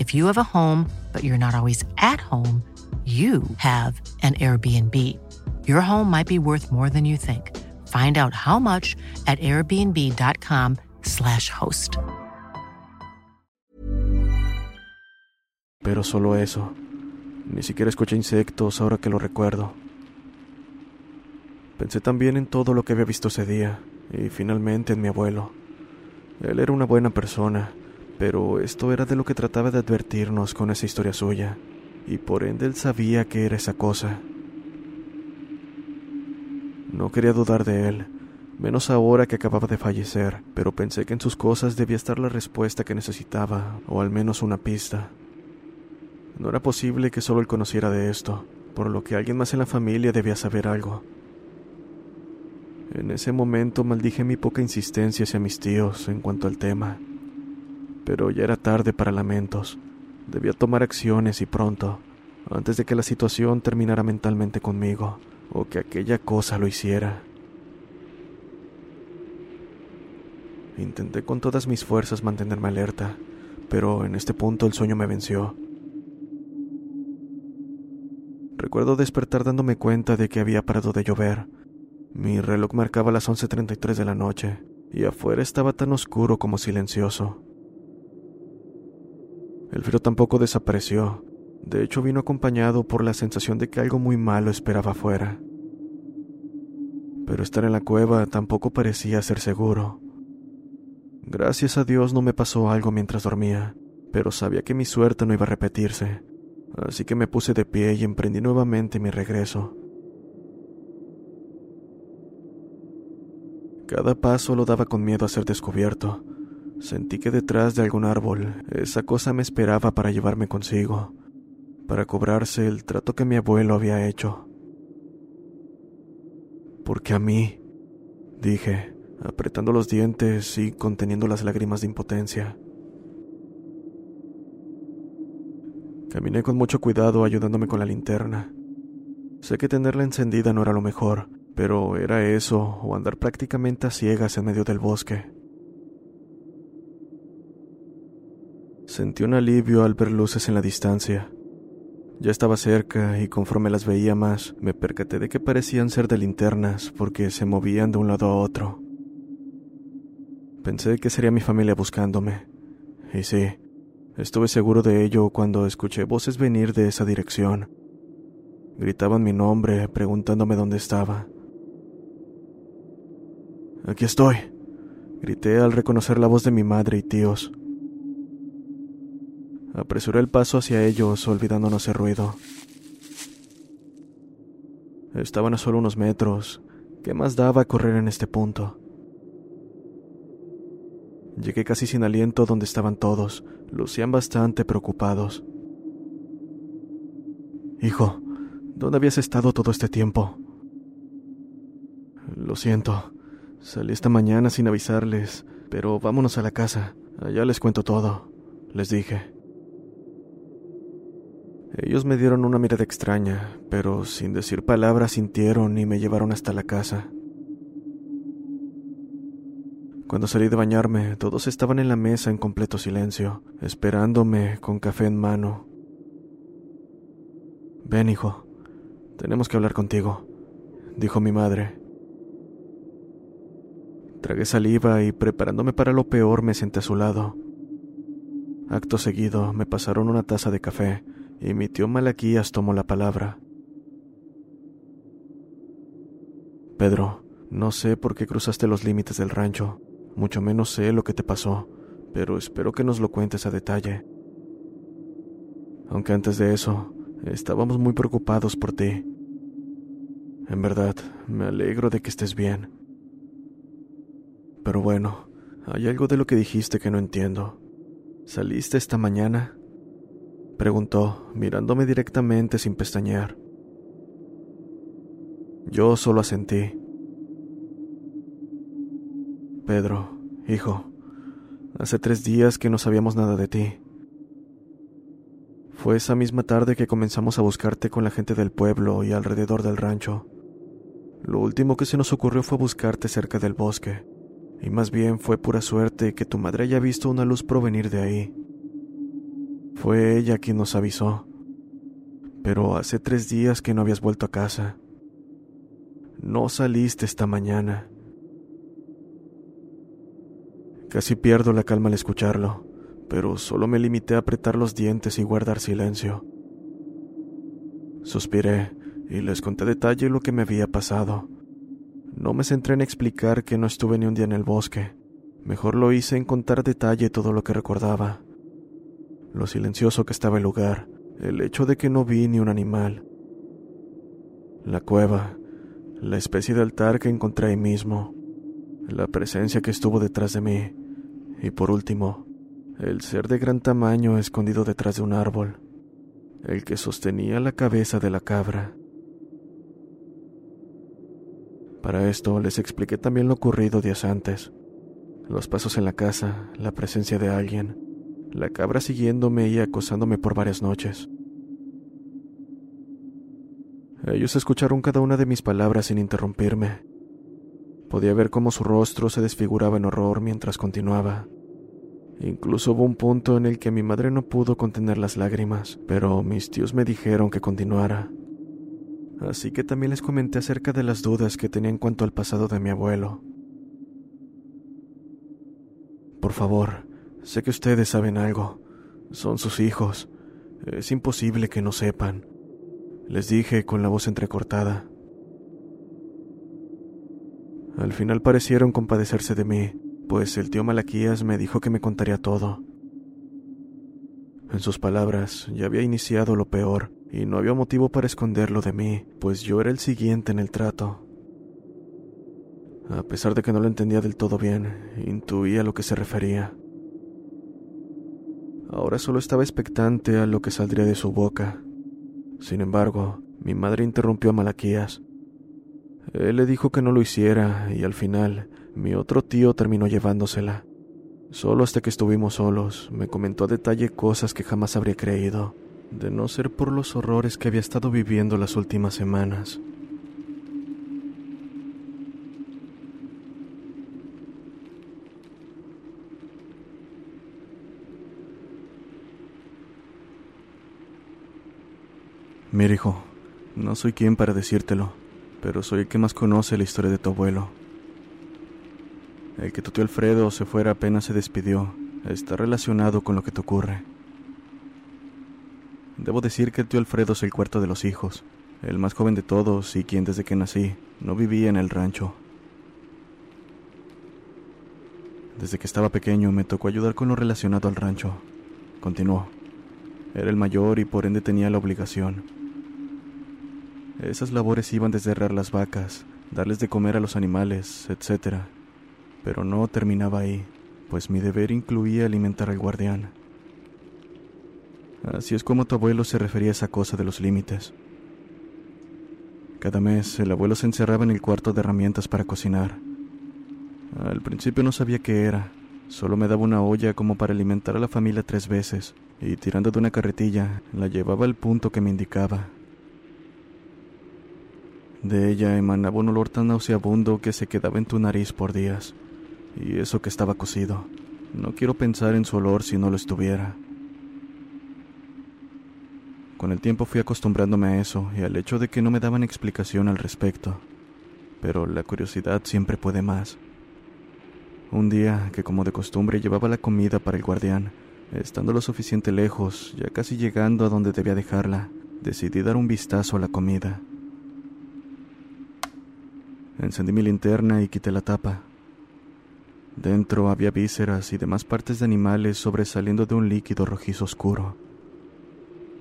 If you have a home, but you're not always at home, you have an Airbnb. Your home might be worth more than you think. Find out how much at airbnb.com/slash host. Pero solo eso. Ni siquiera escuché insectos ahora que lo recuerdo. Pensé también en todo lo que había visto ese día, y finalmente en mi abuelo. Él era una buena persona, pero esto era de lo que trataba de advertirnos con esa historia suya, y por ende él sabía que era esa cosa. No quería dudar de él, menos ahora que acababa de fallecer, pero pensé que en sus cosas debía estar la respuesta que necesitaba, o al menos una pista. No era posible que solo él conociera de esto, por lo que alguien más en la familia debía saber algo. En ese momento maldije mi poca insistencia hacia mis tíos en cuanto al tema, pero ya era tarde para lamentos. Debía tomar acciones y pronto, antes de que la situación terminara mentalmente conmigo, o que aquella cosa lo hiciera. Intenté con todas mis fuerzas mantenerme alerta, pero en este punto el sueño me venció. Recuerdo despertar dándome cuenta de que había parado de llover. Mi reloj marcaba las 11.33 de la noche, y afuera estaba tan oscuro como silencioso. El frío tampoco desapareció, de hecho vino acompañado por la sensación de que algo muy malo esperaba afuera. Pero estar en la cueva tampoco parecía ser seguro. Gracias a Dios no me pasó algo mientras dormía, pero sabía que mi suerte no iba a repetirse, así que me puse de pie y emprendí nuevamente mi regreso. Cada paso lo daba con miedo a ser descubierto. Sentí que detrás de algún árbol esa cosa me esperaba para llevarme consigo, para cobrarse el trato que mi abuelo había hecho. Porque a mí, dije, apretando los dientes y conteniendo las lágrimas de impotencia. Caminé con mucho cuidado ayudándome con la linterna. Sé que tenerla encendida no era lo mejor, pero era eso o andar prácticamente a ciegas en medio del bosque. Sentí un alivio al ver luces en la distancia. Ya estaba cerca y conforme las veía más, me percaté de que parecían ser de linternas porque se movían de un lado a otro. Pensé que sería mi familia buscándome. Y sí, estuve seguro de ello cuando escuché voces venir de esa dirección. Gritaban mi nombre, preguntándome dónde estaba. Aquí estoy, grité al reconocer la voz de mi madre y tíos. Apresuré el paso hacia ellos, olvidando no hacer ruido. Estaban a solo unos metros. ¿Qué más daba correr en este punto? Llegué casi sin aliento donde estaban todos. Lucían bastante preocupados. Hijo, ¿dónde habías estado todo este tiempo? Lo siento. Salí esta mañana sin avisarles, pero vámonos a la casa. Allá les cuento todo, les dije. Ellos me dieron una mirada extraña, pero sin decir palabras sintieron y me llevaron hasta la casa. Cuando salí de bañarme, todos estaban en la mesa en completo silencio, esperándome con café en mano. Ven, hijo, tenemos que hablar contigo, dijo mi madre. Tragué saliva y preparándome para lo peor me senté a su lado. Acto seguido me pasaron una taza de café y mi tío Malaquías tomó la palabra. Pedro, no sé por qué cruzaste los límites del rancho, mucho menos sé lo que te pasó, pero espero que nos lo cuentes a detalle. Aunque antes de eso, estábamos muy preocupados por ti. En verdad, me alegro de que estés bien. Pero bueno, hay algo de lo que dijiste que no entiendo. ¿Saliste esta mañana? Preguntó, mirándome directamente sin pestañear. Yo solo asentí. Pedro, hijo, hace tres días que no sabíamos nada de ti. Fue esa misma tarde que comenzamos a buscarte con la gente del pueblo y alrededor del rancho. Lo último que se nos ocurrió fue buscarte cerca del bosque, y más bien fue pura suerte que tu madre haya visto una luz provenir de ahí. Fue ella quien nos avisó, pero hace tres días que no habías vuelto a casa. No saliste esta mañana. Casi pierdo la calma al escucharlo, pero solo me limité a apretar los dientes y guardar silencio. Suspiré y les conté detalle lo que me había pasado. No me centré en explicar que no estuve ni un día en el bosque. Mejor lo hice en contar detalle todo lo que recordaba. Lo silencioso que estaba el lugar, el hecho de que no vi ni un animal. La cueva, la especie de altar que encontré ahí mismo, la presencia que estuvo detrás de mí, y por último, el ser de gran tamaño escondido detrás de un árbol, el que sostenía la cabeza de la cabra. Para esto les expliqué también lo ocurrido días antes, los pasos en la casa, la presencia de alguien, la cabra siguiéndome y acosándome por varias noches. Ellos escucharon cada una de mis palabras sin interrumpirme, Podía ver cómo su rostro se desfiguraba en horror mientras continuaba. Incluso hubo un punto en el que mi madre no pudo contener las lágrimas, pero mis tíos me dijeron que continuara. Así que también les comenté acerca de las dudas que tenía en cuanto al pasado de mi abuelo. Por favor, sé que ustedes saben algo. Son sus hijos. Es imposible que no sepan. Les dije con la voz entrecortada. Al final parecieron compadecerse de mí, pues el tío Malaquías me dijo que me contaría todo. En sus palabras, ya había iniciado lo peor, y no había motivo para esconderlo de mí, pues yo era el siguiente en el trato. A pesar de que no lo entendía del todo bien, intuía a lo que se refería. Ahora solo estaba expectante a lo que saldría de su boca. Sin embargo, mi madre interrumpió a Malaquías, él le dijo que no lo hiciera y al final mi otro tío terminó llevándosela. Solo hasta que estuvimos solos, me comentó a detalle cosas que jamás habría creído, de no ser por los horrores que había estado viviendo las últimas semanas. Mira, hijo, no soy quien para decírtelo, pero soy el que más conoce la historia de tu abuelo. El que tu tío Alfredo se fuera apenas se despidió está relacionado con lo que te ocurre. Debo decir que el tío Alfredo es el cuarto de los hijos, el más joven de todos y quien desde que nací no vivía en el rancho. Desde que estaba pequeño me tocó ayudar con lo relacionado al rancho. Continuó. Era el mayor y por ende tenía la obligación esas labores iban desde herrar las vacas, darles de comer a los animales, etc. Pero no terminaba ahí, pues mi deber incluía alimentar al guardián. Así es como tu abuelo se refería a esa cosa de los límites. Cada mes el abuelo se encerraba en el cuarto de herramientas para cocinar. Al principio no sabía qué era, Solo me daba una olla como para alimentar a la familia tres veces, y tirando de una carretilla, la llevaba al punto que me indicaba. De ella emanaba un olor tan nauseabundo que se quedaba en tu nariz por días, y eso que estaba cocido. No quiero pensar en su olor si no lo estuviera. Con el tiempo fui acostumbrándome a eso y al hecho de que no me daban explicación al respecto. Pero la curiosidad siempre puede más. Un día, que como de costumbre llevaba la comida para el guardián, estando lo suficiente lejos, ya casi llegando a donde debía dejarla, decidí dar un vistazo a la comida. Encendí mi linterna y quité la tapa. Dentro había vísceras y demás partes de animales sobresaliendo de un líquido rojizo oscuro.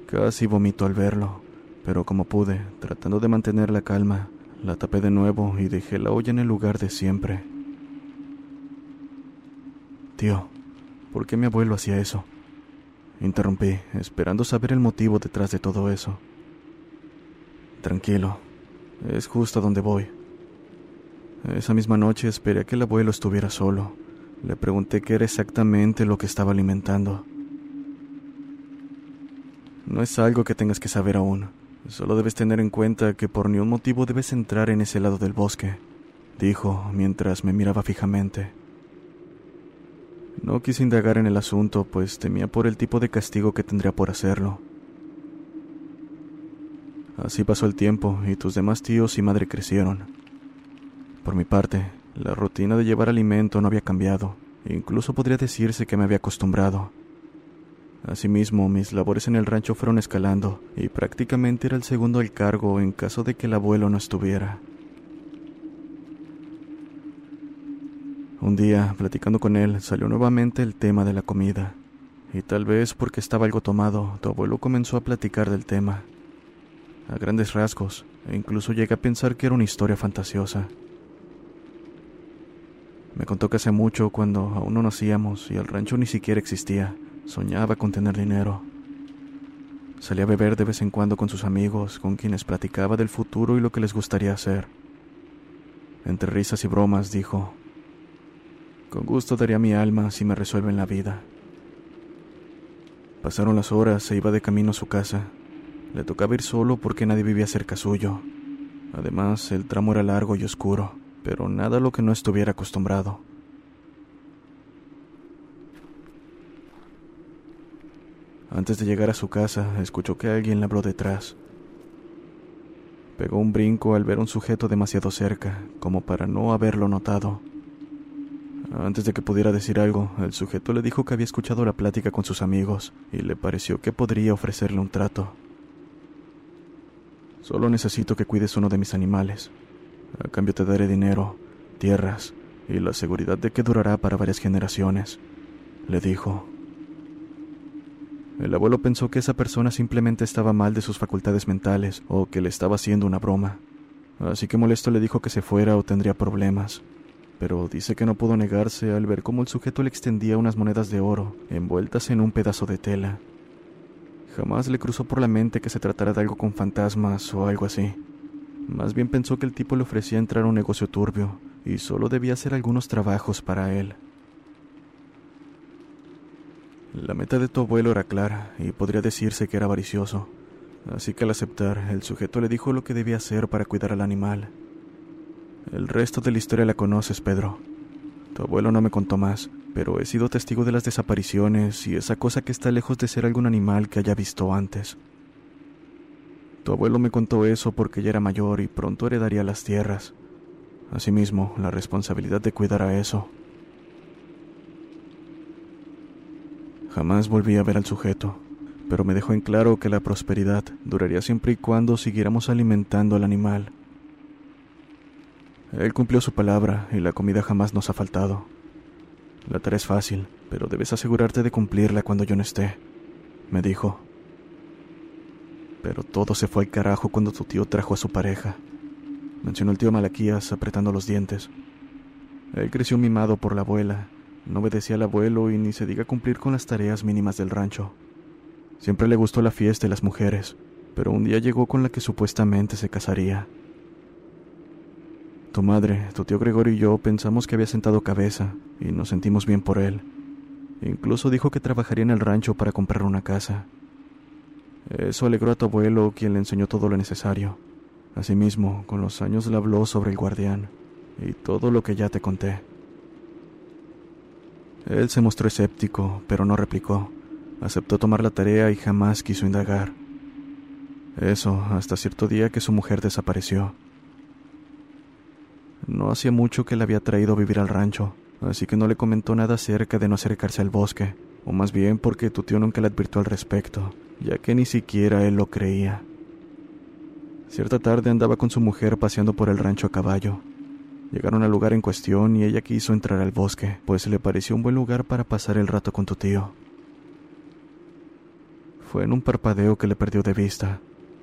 Casi vomito al verlo, pero como pude, tratando de mantener la calma, la tapé de nuevo y dejé la olla en el lugar de siempre. Tío, ¿por qué mi abuelo hacía eso? Interrumpí, esperando saber el motivo detrás de todo eso. Tranquilo, es justo a donde voy. Esa misma noche esperé a que el abuelo estuviera solo. Le pregunté qué era exactamente lo que estaba alimentando. No es algo que tengas que saber aún. Solo debes tener en cuenta que por ningún motivo debes entrar en ese lado del bosque, dijo mientras me miraba fijamente. No quise indagar en el asunto, pues temía por el tipo de castigo que tendría por hacerlo. Así pasó el tiempo y tus demás tíos y madre crecieron. Por mi parte, la rutina de llevar alimento no había cambiado, incluso podría decirse que me había acostumbrado. Asimismo, mis labores en el rancho fueron escalando, y prácticamente era el segundo al cargo en caso de que el abuelo no estuviera. Un día, platicando con él, salió nuevamente el tema de la comida, y tal vez porque estaba algo tomado, tu abuelo comenzó a platicar del tema. A grandes rasgos, e incluso llegué a pensar que era una historia fantasiosa. Me contó que hace mucho, cuando aún no nacíamos y el rancho ni siquiera existía, soñaba con tener dinero. Salía a beber de vez en cuando con sus amigos, con quienes platicaba del futuro y lo que les gustaría hacer. Entre risas y bromas dijo, con gusto daría mi alma si me resuelven la vida. Pasaron las horas e iba de camino a su casa. Le tocaba ir solo porque nadie vivía cerca suyo. Además, el tramo era largo y oscuro pero nada a lo que no estuviera acostumbrado. Antes de llegar a su casa, escuchó que alguien le habló detrás. Pegó un brinco al ver un sujeto demasiado cerca, como para no haberlo notado. Antes de que pudiera decir algo, el sujeto le dijo que había escuchado la plática con sus amigos y le pareció que podría ofrecerle un trato. Solo necesito que cuides uno de mis animales, a cambio te daré dinero, tierras y la seguridad de que durará para varias generaciones, le dijo. El abuelo pensó que esa persona simplemente estaba mal de sus facultades mentales o que le estaba haciendo una broma. Así que molesto le dijo que se fuera o tendría problemas. Pero dice que no pudo negarse al ver cómo el sujeto le extendía unas monedas de oro envueltas en un pedazo de tela. Jamás le cruzó por la mente que se tratara de algo con fantasmas o algo así. Más bien pensó que el tipo le ofrecía entrar a un negocio turbio y solo debía hacer algunos trabajos para él. La meta de tu abuelo era clara y podría decirse que era avaricioso, así que al aceptar, el sujeto le dijo lo que debía hacer para cuidar al animal. El resto de la historia la conoces, Pedro. Tu abuelo no me contó más, pero he sido testigo de las desapariciones y esa cosa que está lejos de ser algún animal que haya visto antes. Tu abuelo me contó eso porque ya era mayor y pronto heredaría las tierras. Asimismo, la responsabilidad de cuidar a eso. Jamás volví a ver al sujeto, pero me dejó en claro que la prosperidad duraría siempre y cuando siguiéramos alimentando al animal. Él cumplió su palabra y la comida jamás nos ha faltado. La tarea es fácil, pero debes asegurarte de cumplirla cuando yo no esté, me dijo. Pero todo se fue al carajo cuando tu tío trajo a su pareja, mencionó el tío Malaquías apretando los dientes. Él creció mimado por la abuela, no obedecía al abuelo y ni se diga cumplir con las tareas mínimas del rancho. Siempre le gustó la fiesta y las mujeres, pero un día llegó con la que supuestamente se casaría. Tu madre, tu tío Gregorio y yo pensamos que había sentado cabeza y nos sentimos bien por él. Incluso dijo que trabajaría en el rancho para comprar una casa. Eso alegró a tu abuelo, quien le enseñó todo lo necesario. Asimismo, con los años le habló sobre el guardián y todo lo que ya te conté. Él se mostró escéptico, pero no replicó. Aceptó tomar la tarea y jamás quiso indagar. Eso hasta cierto día que su mujer desapareció. No hacía mucho que la había traído a vivir al rancho, así que no le comentó nada acerca de no acercarse al bosque, o más bien porque tu tío nunca le advirtió al respecto, ya que ni siquiera él lo creía. Cierta tarde andaba con su mujer paseando por el rancho a caballo. Llegaron al lugar en cuestión y ella quiso entrar al bosque, pues le pareció un buen lugar para pasar el rato con tu tío. Fue en un parpadeo que le perdió de vista,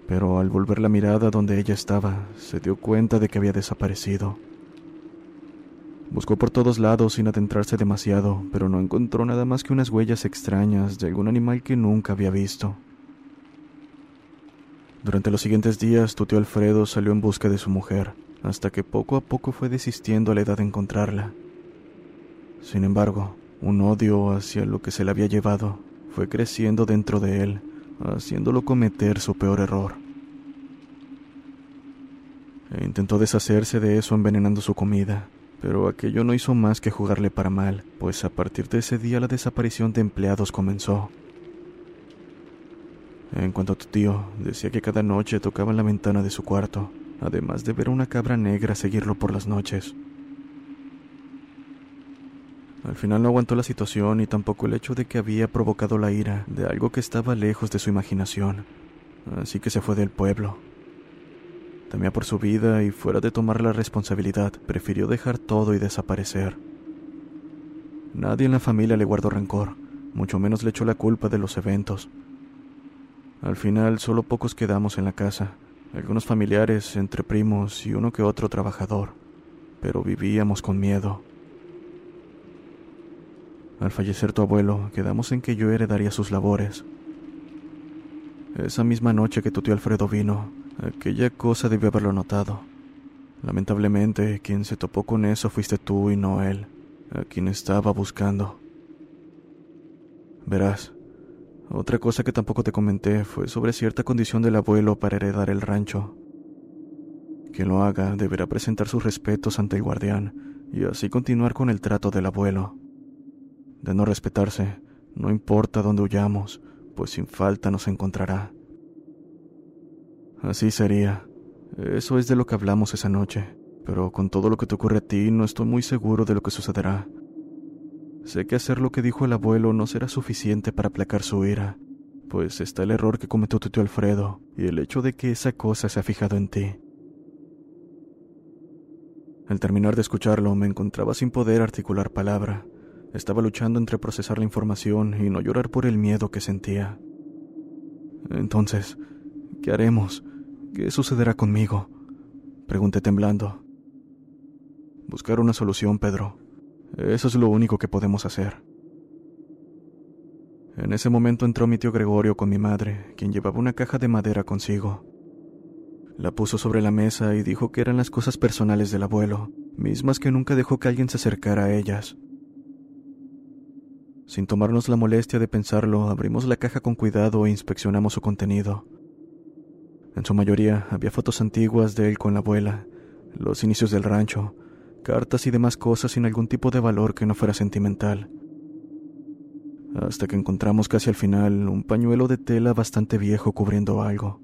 pero al volver la mirada donde ella estaba, se dio cuenta de que había desaparecido. Buscó por todos lados sin adentrarse demasiado, pero no encontró nada más que unas huellas extrañas de algún animal que nunca había visto. Durante los siguientes días, tu tío Alfredo salió en busca de su mujer, hasta que poco a poco fue desistiendo a la edad de encontrarla. Sin embargo, un odio hacia lo que se le había llevado fue creciendo dentro de él, haciéndolo cometer su peor error. E intentó deshacerse de eso envenenando su comida, pero aquello no hizo más que jugarle para mal, pues a partir de ese día la desaparición de empleados comenzó. En cuanto a tu tío, decía que cada noche tocaba la ventana de su cuarto, además de ver una cabra negra seguirlo por las noches. Al final no aguantó la situación y tampoco el hecho de que había provocado la ira de algo que estaba lejos de su imaginación, así que se fue del pueblo. Temía por su vida y fuera de tomar la responsabilidad, prefirió dejar todo y desaparecer. Nadie en la familia le guardó rencor, mucho menos le echó la culpa de los eventos. Al final solo pocos quedamos en la casa, algunos familiares, entre primos y uno que otro trabajador, pero vivíamos con miedo. Al fallecer tu abuelo, quedamos en que yo heredaría sus labores. Esa misma noche que tu tío Alfredo vino, aquella cosa debió haberlo notado. Lamentablemente, quien se topó con eso fuiste tú y no él, a quien estaba buscando. Verás, otra cosa que tampoco te comenté fue sobre cierta condición del abuelo para heredar el rancho. Quien lo haga deberá presentar sus respetos ante el guardián y así continuar con el trato del abuelo. De no respetarse, no importa dónde huyamos, pues sin falta nos encontrará. Así sería. Eso es de lo que hablamos esa noche, pero con todo lo que te ocurre a ti no estoy muy seguro de lo que sucederá. Sé que hacer lo que dijo el abuelo no será suficiente para aplacar su ira, pues está el error que cometió tu tío Alfredo y el hecho de que esa cosa se ha fijado en ti. Al terminar de escucharlo me encontraba sin poder articular palabra. Estaba luchando entre procesar la información y no llorar por el miedo que sentía. Entonces, ¿qué haremos? ¿Qué sucederá conmigo? Pregunté temblando. Buscar una solución, Pedro. Eso es lo único que podemos hacer. En ese momento entró mi tío Gregorio con mi madre, quien llevaba una caja de madera consigo. La puso sobre la mesa y dijo que eran las cosas personales del abuelo, mismas que nunca dejó que alguien se acercara a ellas. Sin tomarnos la molestia de pensarlo, abrimos la caja con cuidado e inspeccionamos su contenido. En su mayoría había fotos antiguas de él con la abuela, los inicios del rancho, cartas y demás cosas sin algún tipo de valor que no fuera sentimental. Hasta que encontramos casi al final un pañuelo de tela bastante viejo cubriendo algo.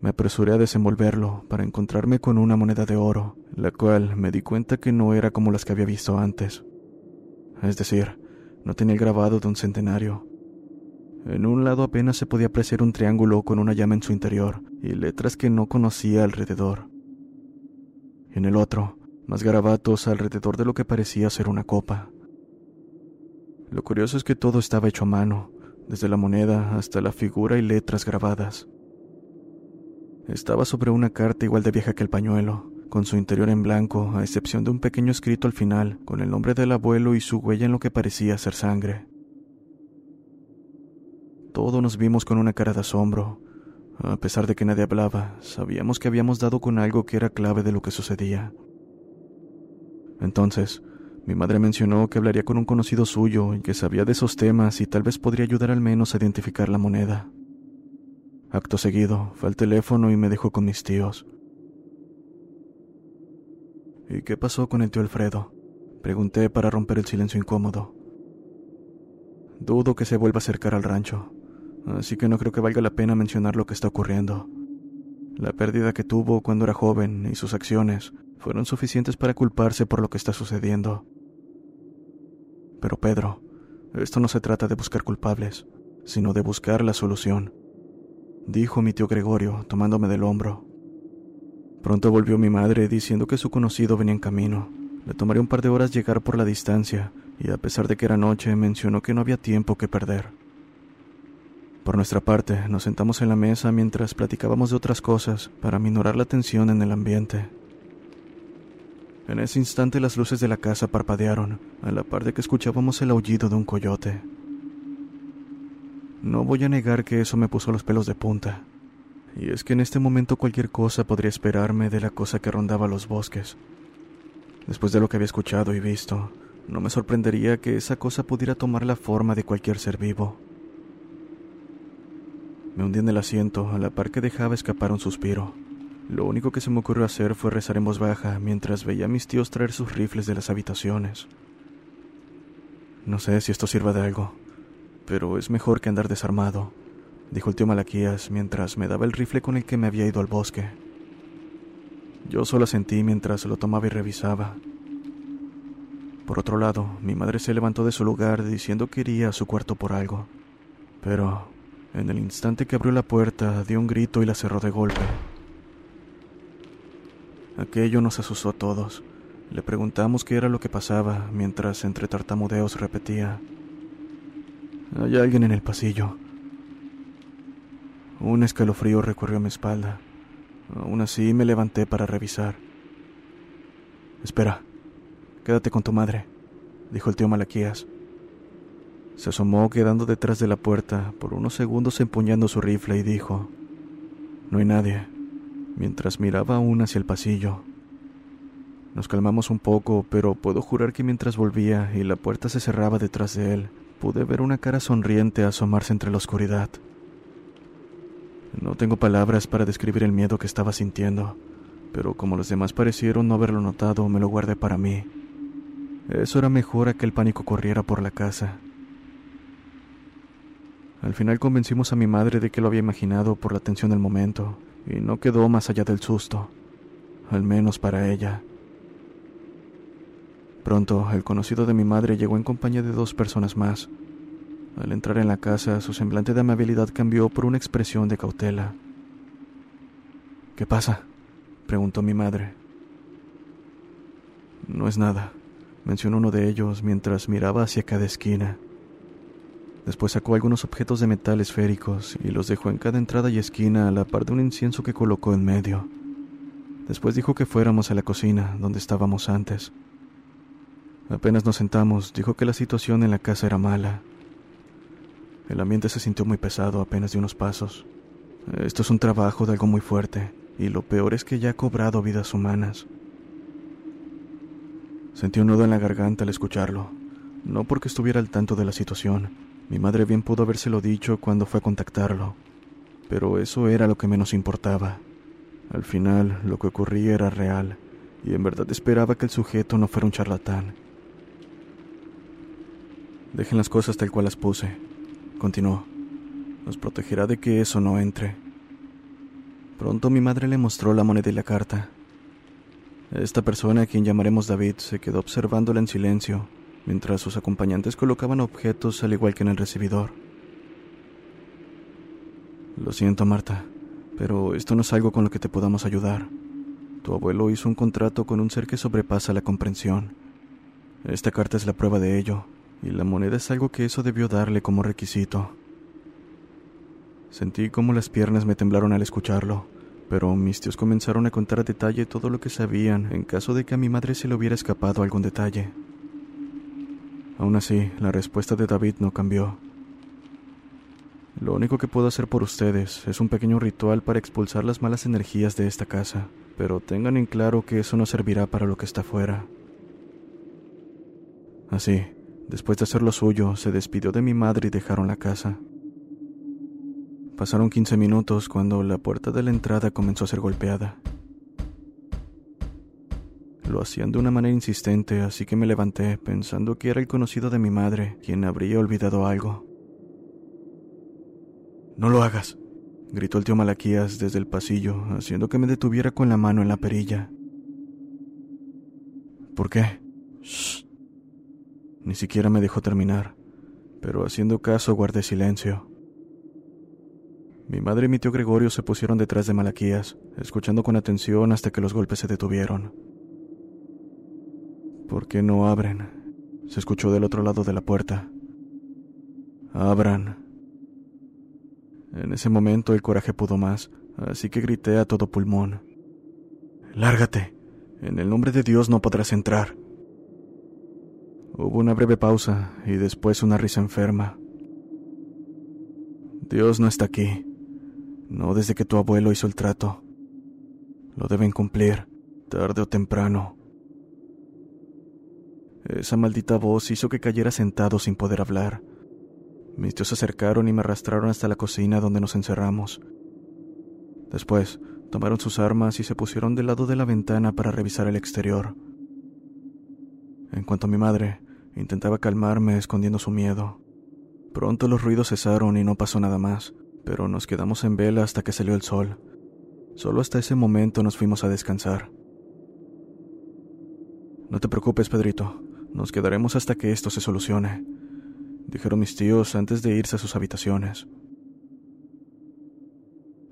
Me apresuré a desenvolverlo para encontrarme con una moneda de oro, la cual me di cuenta que no era como las que había visto antes es decir, no tenía el grabado de un centenario. En un lado apenas se podía apreciar un triángulo con una llama en su interior y letras que no conocía alrededor. En el otro, más garabatos alrededor de lo que parecía ser una copa. Lo curioso es que todo estaba hecho a mano, desde la moneda hasta la figura y letras grabadas. Estaba sobre una carta igual de vieja que el pañuelo, con su interior en blanco, a excepción de un pequeño escrito al final, con el nombre del abuelo y su huella en lo que parecía ser sangre. Todos nos vimos con una cara de asombro. A pesar de que nadie hablaba, sabíamos que habíamos dado con algo que era clave de lo que sucedía. Entonces, mi madre mencionó que hablaría con un conocido suyo y que sabía de esos temas y tal vez podría ayudar al menos a identificar la moneda. Acto seguido, fue al teléfono y me dejó con mis tíos. ¿Y qué pasó con el tío Alfredo? Pregunté para romper el silencio incómodo. Dudo que se vuelva a acercar al rancho, así que no creo que valga la pena mencionar lo que está ocurriendo. La pérdida que tuvo cuando era joven y sus acciones fueron suficientes para culparse por lo que está sucediendo. Pero Pedro, esto no se trata de buscar culpables, sino de buscar la solución, dijo mi tío Gregorio, tomándome del hombro. Pronto volvió mi madre diciendo que su conocido venía en camino. Le tomaría un par de horas llegar por la distancia, y a pesar de que era noche, mencionó que no había tiempo que perder. Por nuestra parte, nos sentamos en la mesa mientras platicábamos de otras cosas para minorar la tensión en el ambiente. En ese instante las luces de la casa parpadearon, a la par de que escuchábamos el aullido de un coyote. No voy a negar que eso me puso los pelos de punta. Y es que en este momento cualquier cosa podría esperarme de la cosa que rondaba los bosques. Después de lo que había escuchado y visto, no me sorprendería que esa cosa pudiera tomar la forma de cualquier ser vivo. Me hundí en el asiento a la par que dejaba escapar un suspiro. Lo único que se me ocurrió hacer fue rezar en voz baja mientras veía a mis tíos traer sus rifles de las habitaciones. No sé si esto sirva de algo, pero es mejor que andar desarmado, dijo el tío Malaquías mientras me daba el rifle con el que me había ido al bosque. Yo solo sentí mientras lo tomaba y revisaba. Por otro lado, mi madre se levantó de su lugar diciendo que iría a su cuarto por algo, pero en el instante que abrió la puerta, dio un grito y la cerró de golpe. Aquello nos asustó a todos. Le preguntamos qué era lo que pasaba, mientras entre tartamudeos repetía, Hay alguien en el pasillo. Un escalofrío recorrió mi espalda. Aún así me levanté para revisar. Espera, quédate con tu madre, dijo el tío Malaquías. Se asomó quedando detrás de la puerta por unos segundos empuñando su rifle y dijo, No hay nadie, mientras miraba aún hacia el pasillo. Nos calmamos un poco, pero puedo jurar que mientras volvía y la puerta se cerraba detrás de él, pude ver una cara sonriente asomarse entre la oscuridad. No tengo palabras para describir el miedo que estaba sintiendo, pero como los demás parecieron no haberlo notado, me lo guardé para mí. Eso era mejor a que el pánico corriera por la casa. Al final convencimos a mi madre de que lo había imaginado por la tensión del momento, y no quedó más allá del susto, al menos para ella. Pronto, el conocido de mi madre llegó en compañía de dos personas más. Al entrar en la casa, su semblante de amabilidad cambió por una expresión de cautela. ¿Qué pasa? preguntó mi madre. No es nada, mencionó uno de ellos mientras miraba hacia cada esquina. Después sacó algunos objetos de metal esféricos y los dejó en cada entrada y esquina a la par de un incienso que colocó en medio. Después dijo que fuéramos a la cocina, donde estábamos antes. Apenas nos sentamos, dijo que la situación en la casa era mala. El ambiente se sintió muy pesado apenas de unos pasos. Esto es un trabajo de algo muy fuerte, y lo peor es que ya ha cobrado vidas humanas. Sentí un nudo en la garganta al escucharlo, no porque estuviera al tanto de la situación, mi madre bien pudo habérselo dicho cuando fue a contactarlo, pero eso era lo que menos importaba. Al final, lo que ocurría era real, y en verdad esperaba que el sujeto no fuera un charlatán. Dejen las cosas tal cual las puse, continuó. Nos protegerá de que eso no entre. Pronto mi madre le mostró la moneda y la carta. Esta persona, a quien llamaremos David, se quedó observándola en silencio, mientras sus acompañantes colocaban objetos al igual que en el recibidor. Lo siento, Marta, pero esto no es algo con lo que te podamos ayudar. Tu abuelo hizo un contrato con un ser que sobrepasa la comprensión. Esta carta es la prueba de ello, y la moneda es algo que eso debió darle como requisito. Sentí como las piernas me temblaron al escucharlo, pero mis tíos comenzaron a contar a detalle todo lo que sabían en caso de que a mi madre se le hubiera escapado algún detalle. Aún así, la respuesta de David no cambió. Lo único que puedo hacer por ustedes es un pequeño ritual para expulsar las malas energías de esta casa, pero tengan en claro que eso no servirá para lo que está afuera. Así, después de hacer lo suyo, se despidió de mi madre y dejaron la casa. Pasaron 15 minutos cuando la puerta de la entrada comenzó a ser golpeada. Lo hacían de una manera insistente, así que me levanté pensando que era el conocido de mi madre quien habría olvidado algo. No lo hagas, gritó el tío Malaquías desde el pasillo, haciendo que me detuviera con la mano en la perilla. ¿Por qué? Shh. Ni siquiera me dejó terminar, pero haciendo caso guardé silencio. Mi madre y mi tío Gregorio se pusieron detrás de Malaquías, escuchando con atención hasta que los golpes se detuvieron. ¿Por qué no abren? Se escuchó del otro lado de la puerta. Abran. En ese momento el coraje pudo más, así que grité a todo pulmón. Lárgate. En el nombre de Dios no podrás entrar. Hubo una breve pausa y después una risa enferma. Dios no está aquí. No desde que tu abuelo hizo el trato. Lo deben cumplir, tarde o temprano. Esa maldita voz hizo que cayera sentado sin poder hablar. Mis tíos se acercaron y me arrastraron hasta la cocina donde nos encerramos. Después, tomaron sus armas y se pusieron del lado de la ventana para revisar el exterior. En cuanto a mi madre, intentaba calmarme escondiendo su miedo. Pronto los ruidos cesaron y no pasó nada más, pero nos quedamos en vela hasta que salió el sol. Solo hasta ese momento nos fuimos a descansar. No te preocupes, Pedrito. Nos quedaremos hasta que esto se solucione, dijeron mis tíos antes de irse a sus habitaciones.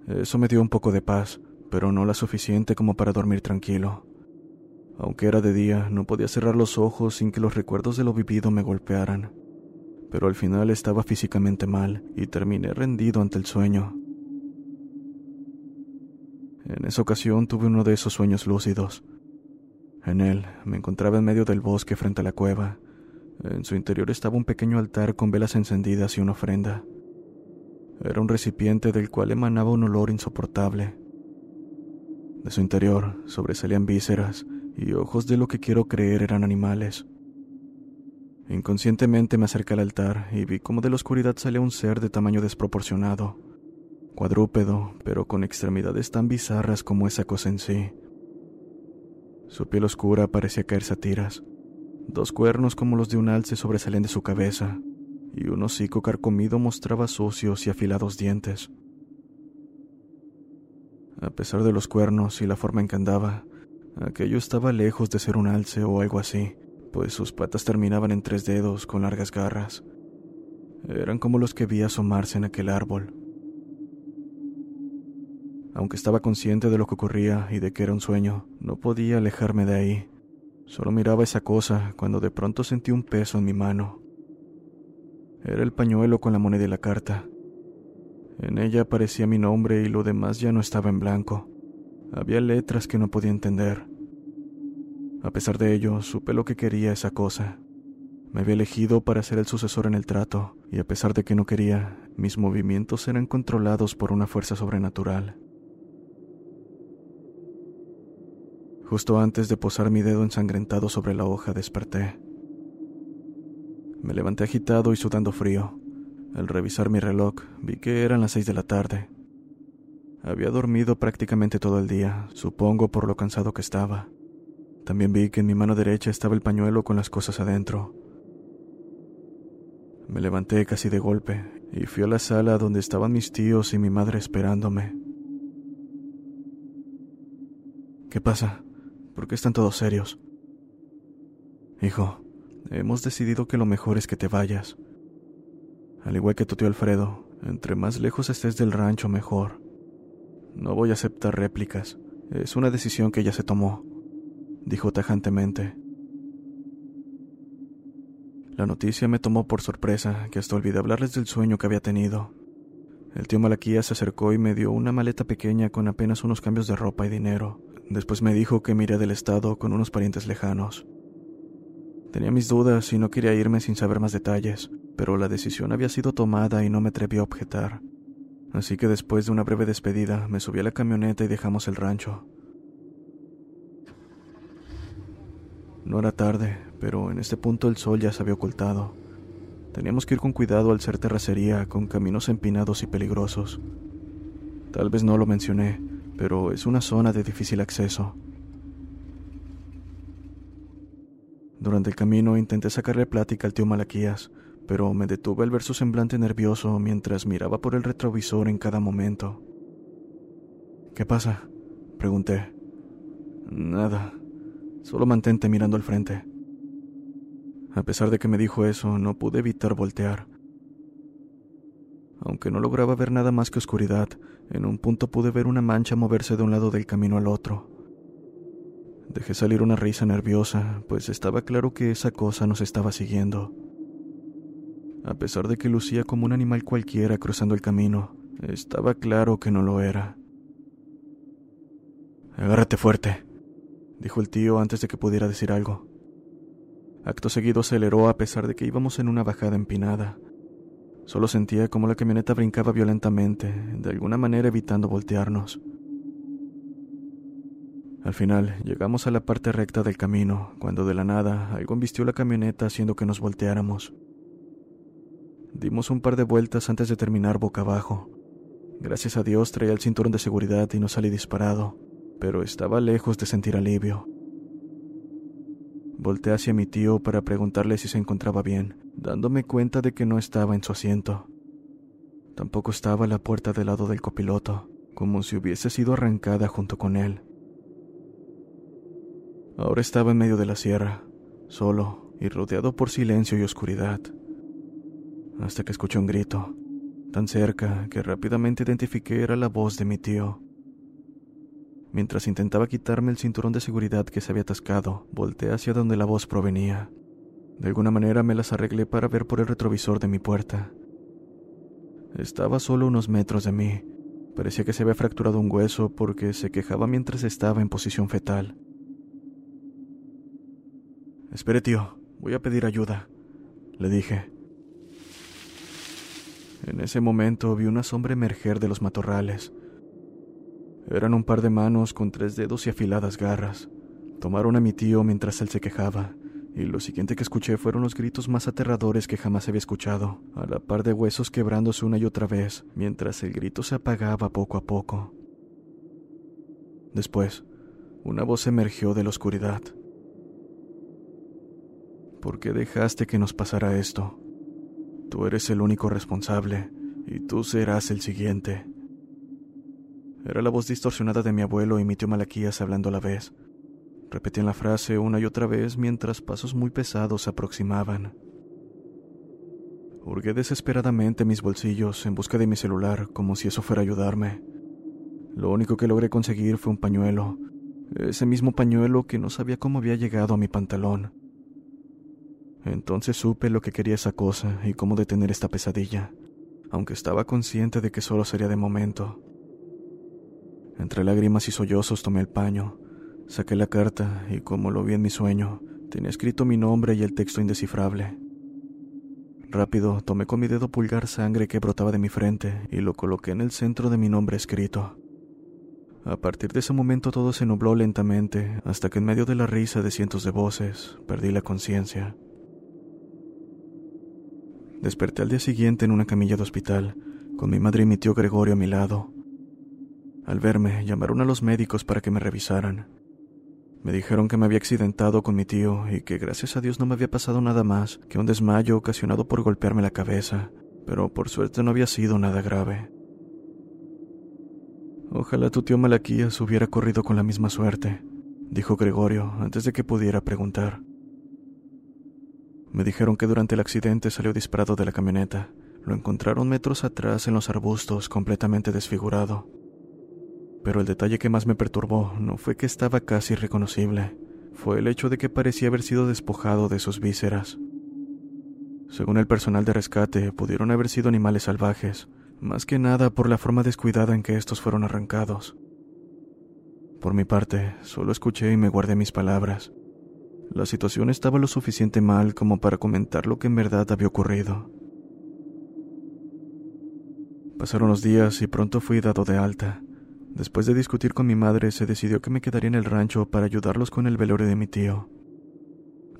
Eso me dio un poco de paz, pero no la suficiente como para dormir tranquilo. Aunque era de día, no podía cerrar los ojos sin que los recuerdos de lo vivido me golpearan. Pero al final estaba físicamente mal y terminé rendido ante el sueño. En esa ocasión tuve uno de esos sueños lúcidos. En él me encontraba en medio del bosque frente a la cueva. En su interior estaba un pequeño altar con velas encendidas y una ofrenda. Era un recipiente del cual emanaba un olor insoportable. De su interior sobresalían vísceras y ojos de lo que quiero creer eran animales. Inconscientemente me acerqué al altar y vi cómo de la oscuridad salía un ser de tamaño desproporcionado, cuadrúpedo, pero con extremidades tan bizarras como esa cosa en sí. Su piel oscura parecía caerse a tiras. Dos cuernos como los de un alce sobresalían de su cabeza, y un hocico carcomido mostraba sucios y afilados dientes. A pesar de los cuernos y la forma en que andaba, aquello estaba lejos de ser un alce o algo así, pues sus patas terminaban en tres dedos con largas garras. Eran como los que vi asomarse en aquel árbol. Aunque estaba consciente de lo que ocurría y de que era un sueño, no podía alejarme de ahí. Solo miraba esa cosa cuando de pronto sentí un peso en mi mano. Era el pañuelo con la moneda y la carta. En ella aparecía mi nombre y lo demás ya no estaba en blanco. Había letras que no podía entender. A pesar de ello, supe lo que quería esa cosa. Me había elegido para ser el sucesor en el trato, y a pesar de que no quería, mis movimientos eran controlados por una fuerza sobrenatural. Justo antes de posar mi dedo ensangrentado sobre la hoja desperté. Me levanté agitado y sudando frío. Al revisar mi reloj vi que eran las seis de la tarde. Había dormido prácticamente todo el día, supongo por lo cansado que estaba. También vi que en mi mano derecha estaba el pañuelo con las cosas adentro. Me levanté casi de golpe y fui a la sala donde estaban mis tíos y mi madre esperándome. ¿Qué pasa? ¿Por qué están todos serios? Hijo, hemos decidido que lo mejor es que te vayas. Al igual que tu tío Alfredo, entre más lejos estés del rancho, mejor. No voy a aceptar réplicas. Es una decisión que ya se tomó, dijo tajantemente. La noticia me tomó por sorpresa, que hasta olvidé hablarles del sueño que había tenido. El tío Malaquía se acercó y me dio una maleta pequeña con apenas unos cambios de ropa y dinero. Después me dijo que miré del estado con unos parientes lejanos. Tenía mis dudas y no quería irme sin saber más detalles, pero la decisión había sido tomada y no me atreví a objetar. Así que después de una breve despedida me subí a la camioneta y dejamos el rancho. No era tarde, pero en este punto el sol ya se había ocultado. Teníamos que ir con cuidado al ser terracería, con caminos empinados y peligrosos. Tal vez no lo mencioné, pero es una zona de difícil acceso. Durante el camino intenté sacarle plática al tío Malaquías, pero me detuve al ver su semblante nervioso mientras miraba por el retrovisor en cada momento. ¿Qué pasa? pregunté. Nada, solo mantente mirando al frente. A pesar de que me dijo eso, no pude evitar voltear. Aunque no lograba ver nada más que oscuridad, en un punto pude ver una mancha moverse de un lado del camino al otro. Dejé salir una risa nerviosa, pues estaba claro que esa cosa nos estaba siguiendo. A pesar de que lucía como un animal cualquiera cruzando el camino, estaba claro que no lo era. Agárrate fuerte, dijo el tío antes de que pudiera decir algo. Acto seguido aceleró a pesar de que íbamos en una bajada empinada. Solo sentía como la camioneta brincaba violentamente, de alguna manera evitando voltearnos. Al final, llegamos a la parte recta del camino, cuando de la nada algo embistió la camioneta haciendo que nos volteáramos. Dimos un par de vueltas antes de terminar boca abajo. Gracias a Dios traía el cinturón de seguridad y no salí disparado, pero estaba lejos de sentir alivio. Volté hacia mi tío para preguntarle si se encontraba bien, dándome cuenta de que no estaba en su asiento. Tampoco estaba la puerta del lado del copiloto, como si hubiese sido arrancada junto con él. Ahora estaba en medio de la sierra, solo y rodeado por silencio y oscuridad hasta que escuché un grito, tan cerca que rápidamente identifiqué era la voz de mi tío. Mientras intentaba quitarme el cinturón de seguridad que se había atascado, volteé hacia donde la voz provenía. De alguna manera me las arreglé para ver por el retrovisor de mi puerta. Estaba solo unos metros de mí. Parecía que se había fracturado un hueso porque se quejaba mientras estaba en posición fetal. Espere, tío, voy a pedir ayuda, le dije. En ese momento vi una sombra emerger de los matorrales. Eran un par de manos con tres dedos y afiladas garras. Tomaron a mi tío mientras él se quejaba, y lo siguiente que escuché fueron los gritos más aterradores que jamás había escuchado, a la par de huesos quebrándose una y otra vez, mientras el grito se apagaba poco a poco. Después, una voz emergió de la oscuridad. ¿Por qué dejaste que nos pasara esto? Tú eres el único responsable, y tú serás el siguiente. Era la voz distorsionada de mi abuelo y mi tío Malaquías hablando a la vez. Repetían la frase una y otra vez mientras pasos muy pesados se aproximaban. Hurgué desesperadamente mis bolsillos en busca de mi celular, como si eso fuera ayudarme. Lo único que logré conseguir fue un pañuelo, ese mismo pañuelo que no sabía cómo había llegado a mi pantalón. Entonces supe lo que quería esa cosa y cómo detener esta pesadilla, aunque estaba consciente de que solo sería de momento. Entre lágrimas y sollozos tomé el paño, saqué la carta y como lo vi en mi sueño, tenía escrito mi nombre y el texto indescifrable. Rápido tomé con mi dedo pulgar sangre que brotaba de mi frente y lo coloqué en el centro de mi nombre escrito. A partir de ese momento todo se nubló lentamente hasta que en medio de la risa de cientos de voces perdí la conciencia. Desperté al día siguiente en una camilla de hospital, con mi madre y mi tío Gregorio a mi lado. Al verme, llamaron a los médicos para que me revisaran. Me dijeron que me había accidentado con mi tío y que gracias a Dios no me había pasado nada más que un desmayo ocasionado por golpearme la cabeza, pero por suerte no había sido nada grave. Ojalá tu tío Malaquías hubiera corrido con la misma suerte, dijo Gregorio antes de que pudiera preguntar. Me dijeron que durante el accidente salió disparado de la camioneta. Lo encontraron metros atrás en los arbustos, completamente desfigurado. Pero el detalle que más me perturbó no fue que estaba casi irreconocible, fue el hecho de que parecía haber sido despojado de sus vísceras. Según el personal de rescate, pudieron haber sido animales salvajes, más que nada por la forma descuidada en que estos fueron arrancados. Por mi parte, solo escuché y me guardé mis palabras. La situación estaba lo suficiente mal como para comentar lo que en verdad había ocurrido. Pasaron los días y pronto fui dado de alta. Después de discutir con mi madre, se decidió que me quedaría en el rancho para ayudarlos con el velorio de mi tío.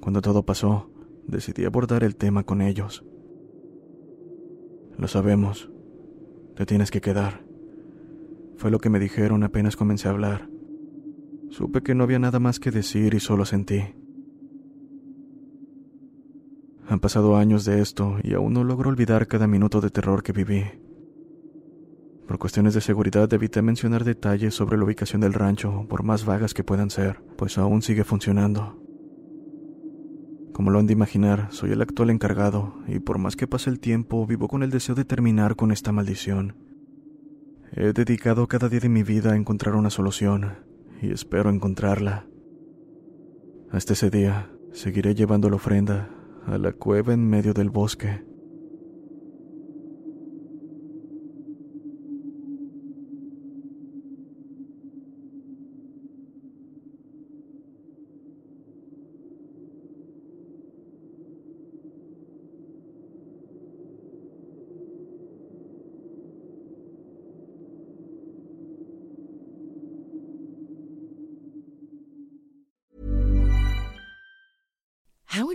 Cuando todo pasó, decidí abordar el tema con ellos. Lo sabemos. Te tienes que quedar. Fue lo que me dijeron apenas comencé a hablar. Supe que no había nada más que decir y solo sentí. Han pasado años de esto y aún no logro olvidar cada minuto de terror que viví. Por cuestiones de seguridad evité mencionar detalles sobre la ubicación del rancho, por más vagas que puedan ser, pues aún sigue funcionando. Como lo han de imaginar, soy el actual encargado, y por más que pase el tiempo, vivo con el deseo de terminar con esta maldición. He dedicado cada día de mi vida a encontrar una solución, y espero encontrarla. Hasta ese día, seguiré llevando la ofrenda a la cueva en medio del bosque.